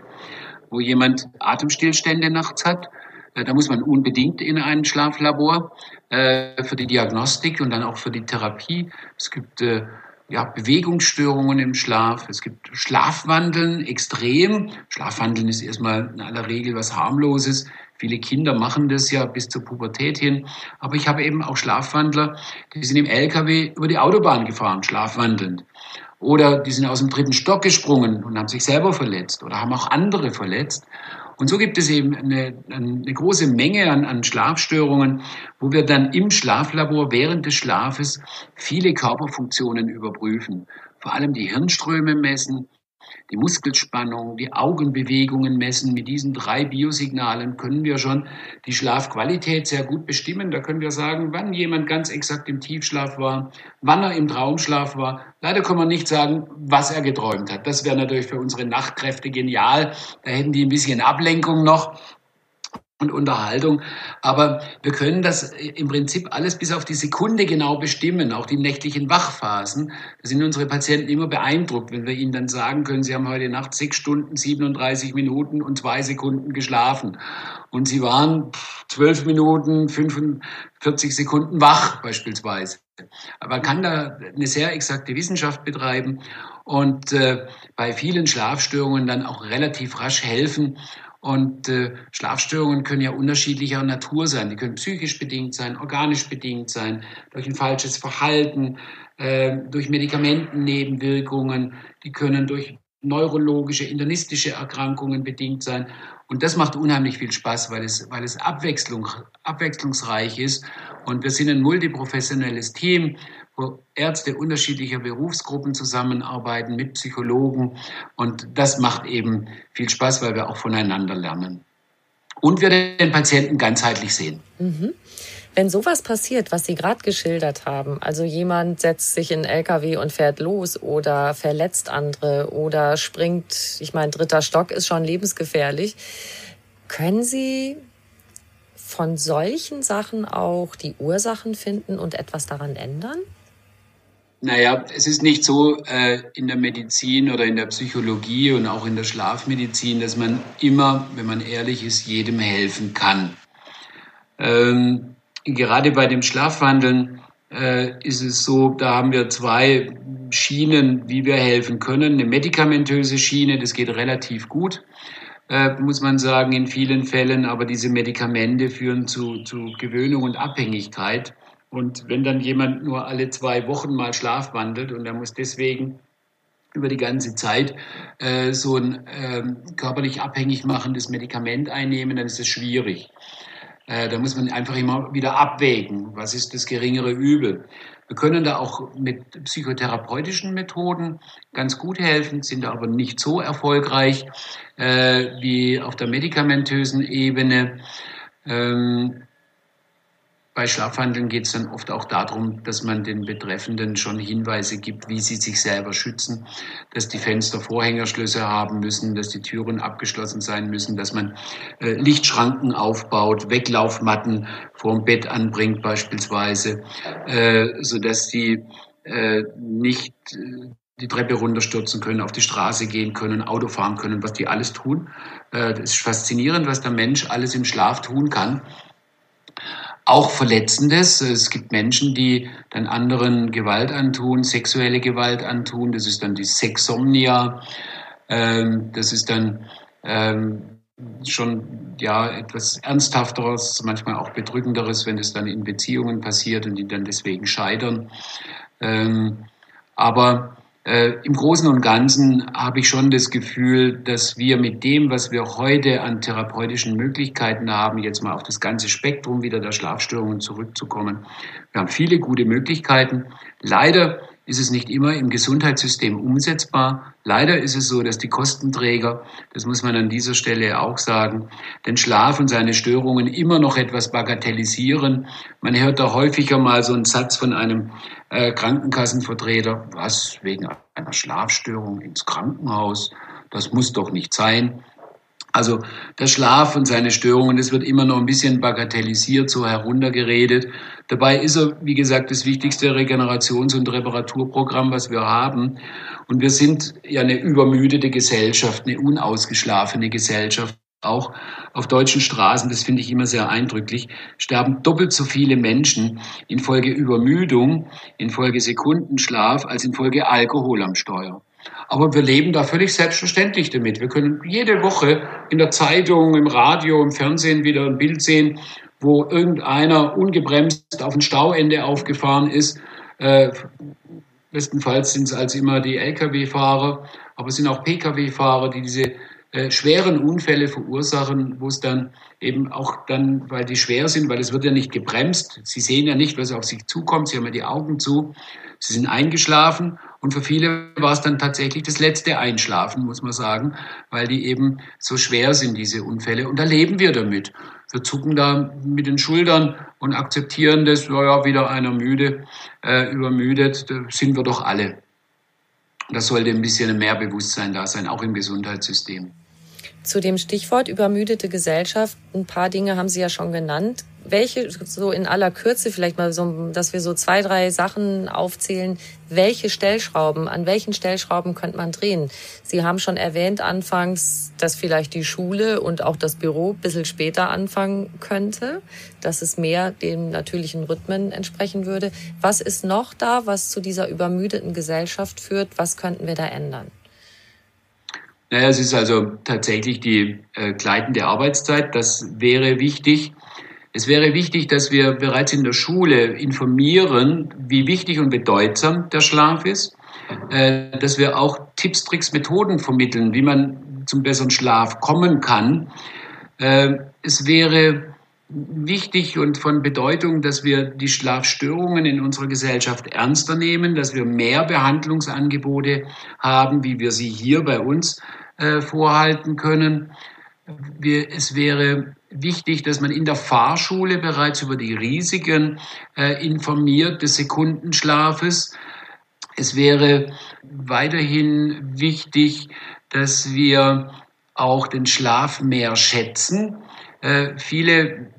wo jemand Atemstillstände nachts hat äh, da muss man unbedingt in ein Schlaflabor äh, für die Diagnostik und dann auch für die Therapie. Es gibt äh, ja, Bewegungsstörungen im Schlaf, es gibt Schlafwandeln extrem. Schlafwandeln ist erstmal in aller Regel was harmloses. Viele Kinder machen das ja bis zur Pubertät hin. Aber ich habe eben auch Schlafwandler, die sind im LKW über die Autobahn gefahren, schlafwandelnd. Oder die sind aus dem dritten Stock gesprungen und haben sich selber verletzt oder haben auch andere verletzt. Und so gibt es eben eine, eine große Menge an, an Schlafstörungen, wo wir dann im Schlaflabor während des Schlafes viele Körperfunktionen überprüfen. Vor allem die Hirnströme messen, die Muskelspannung, die Augenbewegungen messen. Mit diesen drei Biosignalen können wir schon die Schlafqualität sehr gut bestimmen. Da können wir sagen, wann jemand ganz exakt im Tiefschlaf war, wann er im Traumschlaf war. Leider können wir nicht sagen, was er geträumt hat. Das wäre natürlich für unsere Nachtkräfte genial. Da hätten die ein bisschen Ablenkung noch. Und Unterhaltung. Aber wir können das im Prinzip alles bis auf die Sekunde genau bestimmen, auch die nächtlichen Wachphasen. Da sind unsere Patienten immer beeindruckt, wenn wir ihnen dann sagen können, sie haben heute Nacht sechs Stunden, 37 Minuten und zwei Sekunden geschlafen. Und sie waren zwölf Minuten, 45 Sekunden wach beispielsweise. Aber man kann da eine sehr exakte Wissenschaft betreiben und äh, bei vielen Schlafstörungen dann auch relativ rasch helfen und äh, Schlafstörungen können ja unterschiedlicher Natur sein. Die können psychisch bedingt sein, organisch bedingt sein, durch ein falsches Verhalten, äh, durch Medikamentennebenwirkungen. Die können durch neurologische, internistische Erkrankungen bedingt sein. Und das macht unheimlich viel Spaß, weil es, weil es Abwechslung, abwechslungsreich ist. Und wir sind ein multiprofessionelles Team wo Ärzte unterschiedlicher Berufsgruppen zusammenarbeiten mit Psychologen. Und das macht eben viel Spaß, weil wir auch voneinander lernen. Und wir den Patienten ganzheitlich sehen. Mhm. Wenn sowas passiert, was Sie gerade geschildert haben, also jemand setzt sich in einen LKW und fährt los oder verletzt andere oder springt, ich meine, dritter Stock ist schon lebensgefährlich, können Sie von solchen Sachen auch die Ursachen finden und etwas daran ändern? Naja, es ist nicht so äh, in der Medizin oder in der Psychologie und auch in der Schlafmedizin, dass man immer, wenn man ehrlich ist, jedem helfen kann. Ähm, gerade bei dem Schlafwandeln äh, ist es so, da haben wir zwei Schienen, wie wir helfen können. Eine medikamentöse Schiene, das geht relativ gut, äh, muss man sagen, in vielen Fällen, aber diese Medikamente führen zu, zu Gewöhnung und Abhängigkeit. Und wenn dann jemand nur alle zwei Wochen mal schlafwandelt und er muss deswegen über die ganze Zeit äh, so ein äh, körperlich abhängig machendes Medikament einnehmen, dann ist es schwierig. Äh, da muss man einfach immer wieder abwägen, was ist das geringere Übel. Wir können da auch mit psychotherapeutischen Methoden ganz gut helfen, sind aber nicht so erfolgreich äh, wie auf der medikamentösen Ebene. Ähm, bei Schlafwandeln geht es dann oft auch darum, dass man den Betreffenden schon Hinweise gibt, wie sie sich selber schützen, dass die Fenster Vorhängerschlösser haben müssen, dass die Türen abgeschlossen sein müssen, dass man äh, Lichtschranken aufbaut, Weglaufmatten vorm Bett anbringt beispielsweise, äh, sodass die äh, nicht äh, die Treppe runterstürzen können, auf die Straße gehen können, Auto fahren können, was die alles tun. Äh, das ist faszinierend, was der Mensch alles im Schlaf tun kann auch Verletzendes. Es gibt Menschen, die dann anderen Gewalt antun, sexuelle Gewalt antun. Das ist dann die Sexomnia. Ähm, das ist dann ähm, schon ja etwas ernsthafteres, manchmal auch bedrückenderes, wenn es dann in Beziehungen passiert und die dann deswegen scheitern. Ähm, aber äh, Im Großen und Ganzen habe ich schon das Gefühl, dass wir mit dem, was wir heute an therapeutischen Möglichkeiten haben, jetzt mal auf das ganze Spektrum wieder der Schlafstörungen zurückzukommen, wir haben viele gute Möglichkeiten. Leider ist es nicht immer im Gesundheitssystem umsetzbar. Leider ist es so, dass die Kostenträger, das muss man an dieser Stelle auch sagen, den Schlaf und seine Störungen immer noch etwas bagatellisieren. Man hört da häufiger mal so einen Satz von einem äh, Krankenkassenvertreter, was wegen einer Schlafstörung ins Krankenhaus, das muss doch nicht sein. Also der Schlaf und seine Störungen, das wird immer noch ein bisschen bagatellisiert, so heruntergeredet. Dabei ist er, wie gesagt, das wichtigste Regenerations- und Reparaturprogramm, was wir haben. Und wir sind ja eine übermüdete Gesellschaft, eine unausgeschlafene Gesellschaft. Auch auf deutschen Straßen, das finde ich immer sehr eindrücklich, sterben doppelt so viele Menschen infolge Übermüdung, infolge Sekundenschlaf als infolge Alkohol am Steuer. Aber wir leben da völlig selbstverständlich damit. Wir können jede Woche in der Zeitung, im Radio, im Fernsehen wieder ein Bild sehen, wo irgendeiner ungebremst auf ein Stauende aufgefahren ist. Äh, bestenfalls sind es als immer die Lkw-Fahrer, aber es sind auch Pkw-Fahrer, die diese äh, schweren Unfälle verursachen, wo es dann eben auch dann, weil die schwer sind, weil es wird ja nicht gebremst. Sie sehen ja nicht, was auf sich zukommt. Sie haben ja die Augen zu. Sie sind eingeschlafen und für viele war es dann tatsächlich das letzte Einschlafen, muss man sagen, weil die eben so schwer sind, diese Unfälle. Und da leben wir damit. Wir zucken da mit den Schultern und akzeptieren das, naja, wieder einer müde, äh, übermüdet, da sind wir doch alle. Da sollte ein bisschen mehr Bewusstsein da sein, auch im Gesundheitssystem. Zu dem Stichwort übermüdete Gesellschaft, ein paar Dinge haben Sie ja schon genannt. Welche, so in aller Kürze vielleicht mal so, dass wir so zwei, drei Sachen aufzählen, welche Stellschrauben, an welchen Stellschrauben könnte man drehen? Sie haben schon erwähnt anfangs, dass vielleicht die Schule und auch das Büro ein bisschen später anfangen könnte, dass es mehr den natürlichen Rhythmen entsprechen würde. Was ist noch da, was zu dieser übermüdeten Gesellschaft führt? Was könnten wir da ändern? Naja, es ist also tatsächlich die äh, gleitende Arbeitszeit. Das wäre wichtig. Es wäre wichtig, dass wir bereits in der Schule informieren, wie wichtig und bedeutsam der Schlaf ist, äh, dass wir auch Tipps, Tricks, Methoden vermitteln, wie man zum besseren Schlaf kommen kann. Äh, es wäre wichtig und von Bedeutung, dass wir die Schlafstörungen in unserer Gesellschaft ernster nehmen, dass wir mehr Behandlungsangebote haben, wie wir sie hier bei uns äh, vorhalten können. Wir, es wäre wichtig, dass man in der Fahrschule bereits über die Risiken äh, informiert des Sekundenschlafes. Es wäre weiterhin wichtig, dass wir auch den Schlaf mehr schätzen. Äh, viele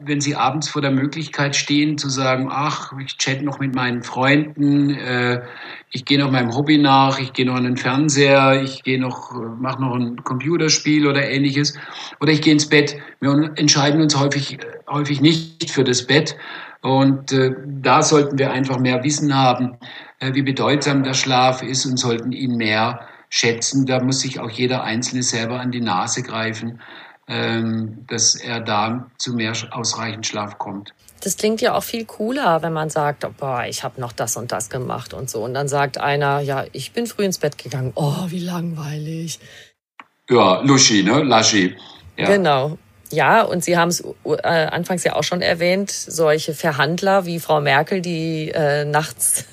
wenn Sie abends vor der Möglichkeit stehen, zu sagen, ach, ich chatte noch mit meinen Freunden, äh, ich gehe noch meinem Hobby nach, ich gehe noch an den Fernseher, ich gehe noch, mache noch ein Computerspiel oder ähnliches, oder ich gehe ins Bett. Wir entscheiden uns häufig, häufig nicht für das Bett. Und äh, da sollten wir einfach mehr Wissen haben, äh, wie bedeutsam der Schlaf ist und sollten ihn mehr schätzen. Da muss sich auch jeder Einzelne selber an die Nase greifen dass er da zu mehr ausreichend Schlaf kommt. Das klingt ja auch viel cooler, wenn man sagt, boah, ich habe noch das und das gemacht und so. Und dann sagt einer, ja, ich bin früh ins Bett gegangen. Oh, wie langweilig. Ja, Luschi, ne? Laschi. Ja. Genau. Ja, und Sie haben es äh, anfangs ja auch schon erwähnt, solche Verhandler wie Frau Merkel, die äh, nachts,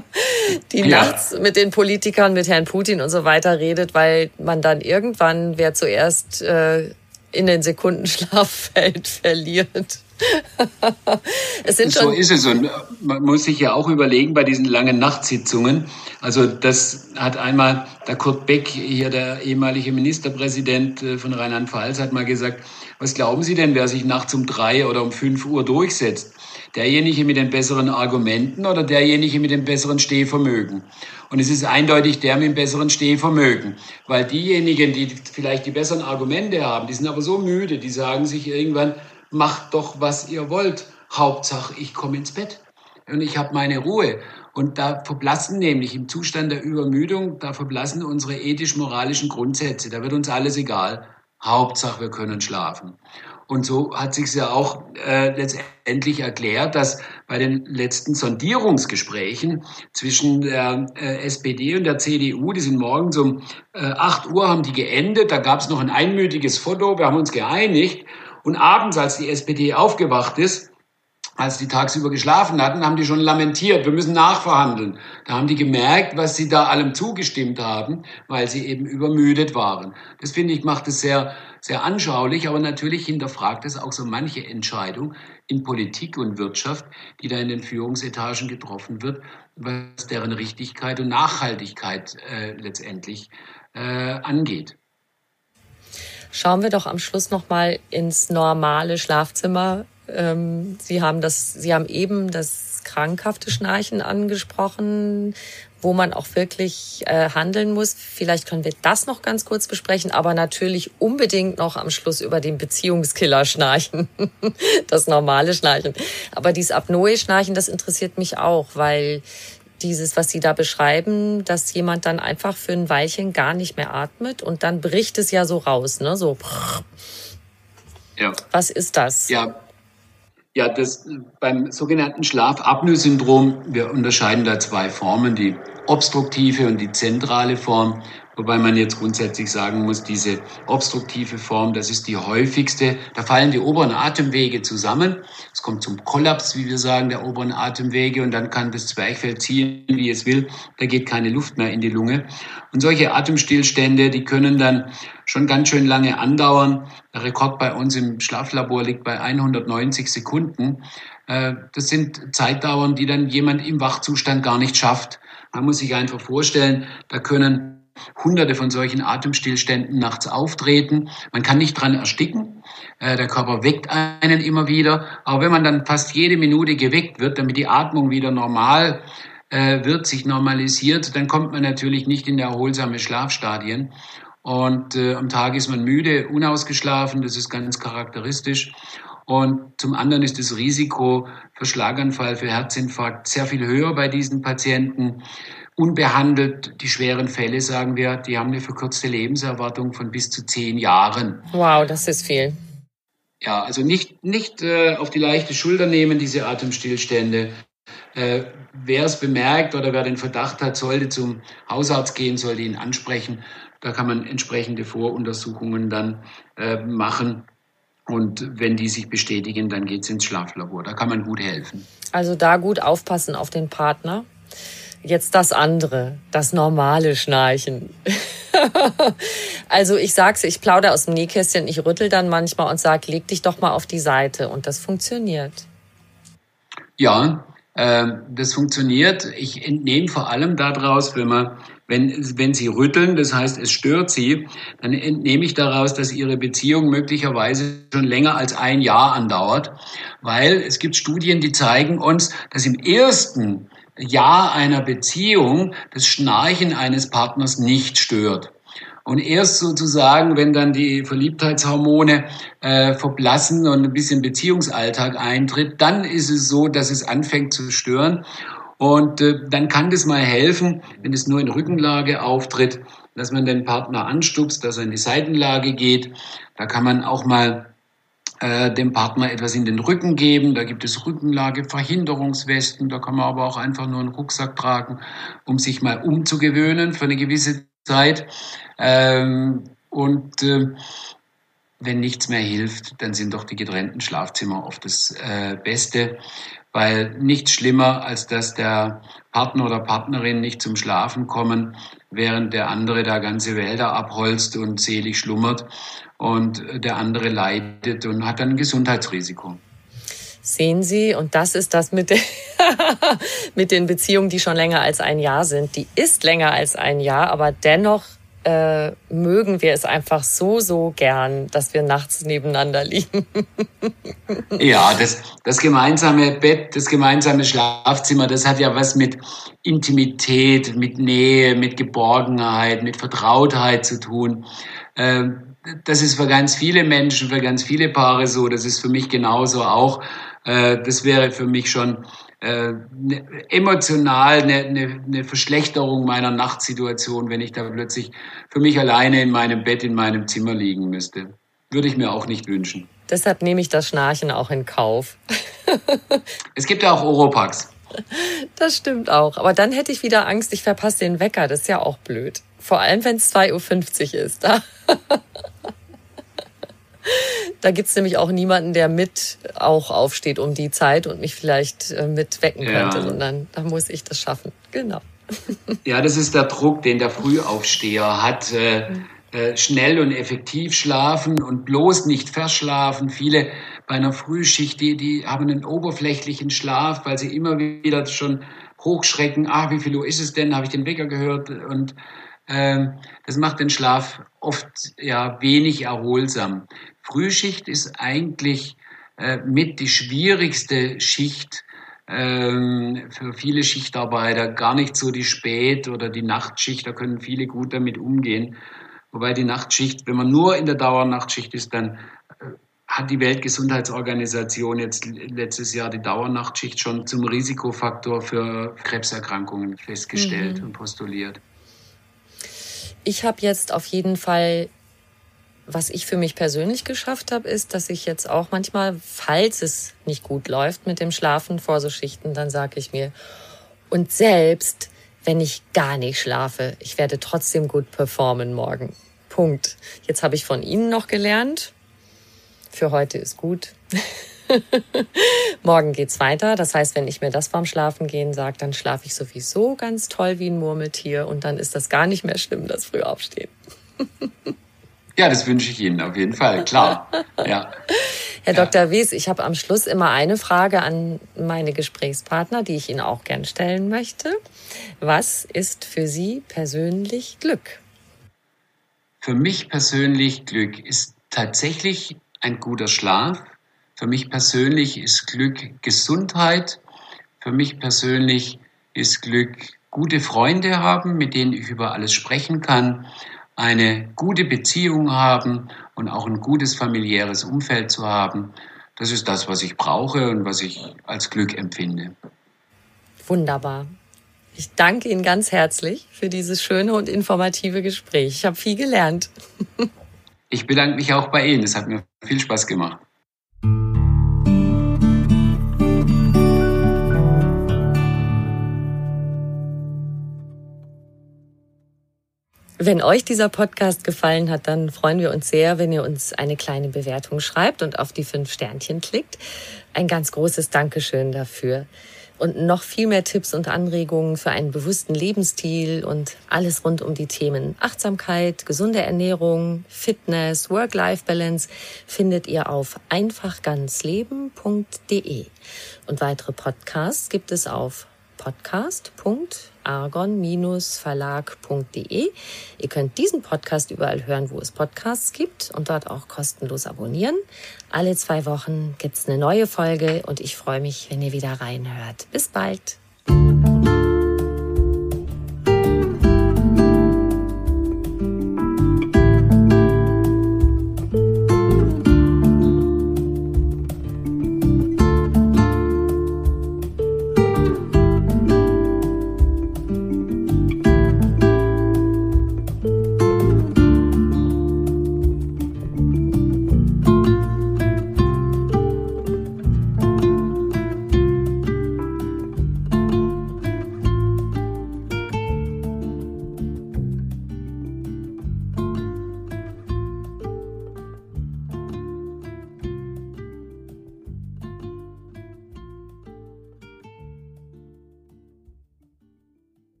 die ja. nachts mit den Politikern, mit Herrn Putin und so weiter redet, weil man dann irgendwann, wer zuerst äh, in den Sekundenschlaf fällt, verliert. es sind schon so ist es. Und man muss sich ja auch überlegen bei diesen langen Nachtsitzungen. Also das hat einmal der Kurt Beck, hier der ehemalige Ministerpräsident äh, von Rheinland-Pfalz, hat mal gesagt, was glauben Sie denn, wer sich nachts um drei oder um fünf Uhr durchsetzt? Derjenige mit den besseren Argumenten oder derjenige mit dem besseren Stehvermögen? Und es ist eindeutig der mit dem besseren Stehvermögen. Weil diejenigen, die vielleicht die besseren Argumente haben, die sind aber so müde, die sagen sich irgendwann, macht doch, was ihr wollt. Hauptsache, ich komme ins Bett und ich habe meine Ruhe. Und da verblassen nämlich im Zustand der Übermüdung, da verblassen unsere ethisch-moralischen Grundsätze. Da wird uns alles egal. Hauptsache, wir können schlafen. Und so hat sich ja auch äh, letztendlich erklärt, dass bei den letzten Sondierungsgesprächen zwischen der äh, SPD und der CDU, die sind morgens um äh, 8 Uhr, haben die geendet. Da gab es noch ein einmütiges Foto. Wir haben uns geeinigt. Und abends, als die SPD aufgewacht ist, als die tagsüber geschlafen hatten, haben die schon lamentiert, wir müssen nachverhandeln. Da haben die gemerkt, was sie da allem zugestimmt haben, weil sie eben übermüdet waren. Das finde ich macht es sehr, sehr anschaulich, aber natürlich hinterfragt es auch so manche Entscheidung in Politik und Wirtschaft, die da in den Führungsetagen getroffen wird, was deren Richtigkeit und Nachhaltigkeit äh, letztendlich äh, angeht. Schauen wir doch am Schluss noch mal ins normale Schlafzimmer ähm, Sie haben das, Sie haben eben das krankhafte Schnarchen angesprochen, wo man auch wirklich äh, handeln muss. Vielleicht können wir das noch ganz kurz besprechen, aber natürlich unbedingt noch am Schluss über den Beziehungskiller schnarchen, das normale Schnarchen. Aber dieses Apnoe-Schnarchen, das interessiert mich auch, weil dieses, was Sie da beschreiben, dass jemand dann einfach für ein Weilchen gar nicht mehr atmet und dann bricht es ja so raus, ne? So. Ja. Was ist das? Ja, ja, das beim sogenannten Schlafapnoe-Syndrom, wir unterscheiden da zwei Formen, die obstruktive und die zentrale Form. Wobei man jetzt grundsätzlich sagen muss, diese obstruktive Form, das ist die häufigste. Da fallen die oberen Atemwege zusammen. Es kommt zum Kollaps, wie wir sagen, der oberen Atemwege und dann kann das Zwerchfell ziehen, wie es will. Da geht keine Luft mehr in die Lunge. Und solche Atemstillstände, die können dann schon ganz schön lange andauern. Der Rekord bei uns im Schlaflabor liegt bei 190 Sekunden. Äh, das sind Zeitdauern, die dann jemand im Wachzustand gar nicht schafft. Man muss sich einfach vorstellen, da können hunderte von solchen Atemstillständen nachts auftreten. Man kann nicht dran ersticken. Äh, der Körper weckt einen immer wieder. Aber wenn man dann fast jede Minute geweckt wird, damit die Atmung wieder normal äh, wird, sich normalisiert, dann kommt man natürlich nicht in erholsame Schlafstadien. Und äh, am Tag ist man müde, unausgeschlafen, das ist ganz charakteristisch. Und zum anderen ist das Risiko für Schlaganfall, für Herzinfarkt sehr viel höher bei diesen Patienten. Unbehandelt, die schweren Fälle, sagen wir, die haben eine verkürzte Lebenserwartung von bis zu zehn Jahren. Wow, das ist viel. Ja, also nicht, nicht äh, auf die leichte Schulter nehmen, diese Atemstillstände. Äh, wer es bemerkt oder wer den Verdacht hat, sollte zum Hausarzt gehen, sollte ihn ansprechen. Da kann man entsprechende Voruntersuchungen dann äh, machen. Und wenn die sich bestätigen, dann geht es ins Schlaflabor. Da kann man gut helfen. Also da gut aufpassen auf den Partner. Jetzt das andere, das normale Schnarchen. also ich sag's, ich plaudere aus dem Nähkästchen, ich rüttel dann manchmal und sag, leg dich doch mal auf die Seite und das funktioniert. Ja, äh, das funktioniert. Ich entnehme vor allem daraus, wenn man wenn, wenn Sie rütteln, das heißt, es stört Sie, dann entnehme ich daraus, dass Ihre Beziehung möglicherweise schon länger als ein Jahr andauert, weil es gibt Studien, die zeigen uns, dass im ersten Jahr einer Beziehung das Schnarchen eines Partners nicht stört. Und erst sozusagen, wenn dann die Verliebtheitshormone äh, verblassen und ein bisschen Beziehungsalltag eintritt, dann ist es so, dass es anfängt zu stören. Und äh, dann kann das mal helfen, wenn es nur in Rückenlage auftritt, dass man den Partner anstupst, dass er in die Seitenlage geht. Da kann man auch mal äh, dem Partner etwas in den Rücken geben. Da gibt es Rückenlageverhinderungswesten. Da kann man aber auch einfach nur einen Rucksack tragen, um sich mal umzugewöhnen für eine gewisse Zeit. Ähm, und äh, wenn nichts mehr hilft, dann sind doch die getrennten Schlafzimmer oft das äh, Beste weil nichts schlimmer, als dass der Partner oder Partnerin nicht zum Schlafen kommen, während der andere da ganze Wälder abholzt und selig schlummert und der andere leidet und hat dann ein Gesundheitsrisiko. Sehen Sie, und das ist das mit, den, mit den Beziehungen, die schon länger als ein Jahr sind. Die ist länger als ein Jahr, aber dennoch äh, mögen wir es einfach so, so gern, dass wir nachts nebeneinander liegen. ja, das, das gemeinsame Bett, das gemeinsame Schlafzimmer, das hat ja was mit Intimität, mit Nähe, mit Geborgenheit, mit Vertrautheit zu tun. Ähm, das ist für ganz viele Menschen, für ganz viele Paare so. Das ist für mich genauso auch. Äh, das wäre für mich schon äh, ne, emotional eine, eine, eine Verschlechterung meiner Nachtsituation, wenn ich da plötzlich für mich alleine in meinem Bett in meinem Zimmer liegen müsste. Würde ich mir auch nicht wünschen. Deshalb nehme ich das Schnarchen auch in Kauf. es gibt ja auch Oropax. Das stimmt auch. Aber dann hätte ich wieder Angst, ich verpasse den Wecker. Das ist ja auch blöd. Vor allem, wenn es 2.50 Uhr ist. Da gibt es nämlich auch niemanden, der mit auch aufsteht um die Zeit und mich vielleicht äh, mit wecken könnte, ja. sondern da muss ich das schaffen. Genau. Ja, das ist der Druck, den der Frühaufsteher hat. Äh, äh, schnell und effektiv schlafen und bloß nicht verschlafen. Viele bei einer Frühschicht, die, die haben einen oberflächlichen Schlaf, weil sie immer wieder schon hochschrecken. Ah, wie viel Uhr ist es denn? Habe ich den Wecker gehört? Und das macht den Schlaf oft ja wenig erholsam. Frühschicht ist eigentlich äh, mit die schwierigste Schicht ähm, für viele Schichtarbeiter. Gar nicht so die Spät- oder die Nachtschicht, da können viele gut damit umgehen. Wobei die Nachtschicht, wenn man nur in der Dauernachtschicht ist, dann äh, hat die Weltgesundheitsorganisation jetzt letztes Jahr die Dauernachtschicht schon zum Risikofaktor für Krebserkrankungen festgestellt mhm. und postuliert. Ich habe jetzt auf jeden Fall was ich für mich persönlich geschafft habe, ist, dass ich jetzt auch manchmal, falls es nicht gut läuft mit dem Schlafen vor so Schichten, dann sage ich mir, und selbst wenn ich gar nicht schlafe, ich werde trotzdem gut performen morgen. Punkt. Jetzt habe ich von Ihnen noch gelernt. Für heute ist gut. morgen geht's weiter. Das heißt, wenn ich mir das vorm Schlafen gehen sage, dann schlafe ich sowieso ganz toll wie ein Murmeltier und dann ist das gar nicht mehr schlimm, das Frühaufstehen. Ja, das wünsche ich Ihnen auf jeden Fall, klar. Ja. Herr ja. Dr. Wies, ich habe am Schluss immer eine Frage an meine Gesprächspartner, die ich Ihnen auch gern stellen möchte. Was ist für Sie persönlich Glück? für mich persönlich Glück ist tatsächlich ein guter Schlaf. Für mich persönlich ist Glück Gesundheit. Für mich persönlich ist Glück gute Freunde haben, mit denen ich über alles sprechen kann, eine gute Beziehung haben und auch ein gutes familiäres Umfeld zu haben. Das ist das, was ich brauche und was ich als Glück empfinde. Wunderbar. Ich danke Ihnen ganz herzlich für dieses schöne und informative Gespräch. Ich habe viel gelernt. Ich bedanke mich auch bei Ihnen. Es hat mir viel Spaß gemacht. Wenn euch dieser Podcast gefallen hat, dann freuen wir uns sehr, wenn ihr uns eine kleine Bewertung schreibt und auf die fünf Sternchen klickt. Ein ganz großes Dankeschön dafür. Und noch viel mehr Tipps und Anregungen für einen bewussten Lebensstil und alles rund um die Themen Achtsamkeit, gesunde Ernährung, Fitness, Work-Life-Balance findet ihr auf einfachganzleben.de. Und weitere Podcasts gibt es auf podcast.argon-verlag.de. Ihr könnt diesen Podcast überall hören, wo es Podcasts gibt und dort auch kostenlos abonnieren. Alle zwei Wochen gibt's eine neue Folge und ich freue mich, wenn ihr wieder reinhört. Bis bald.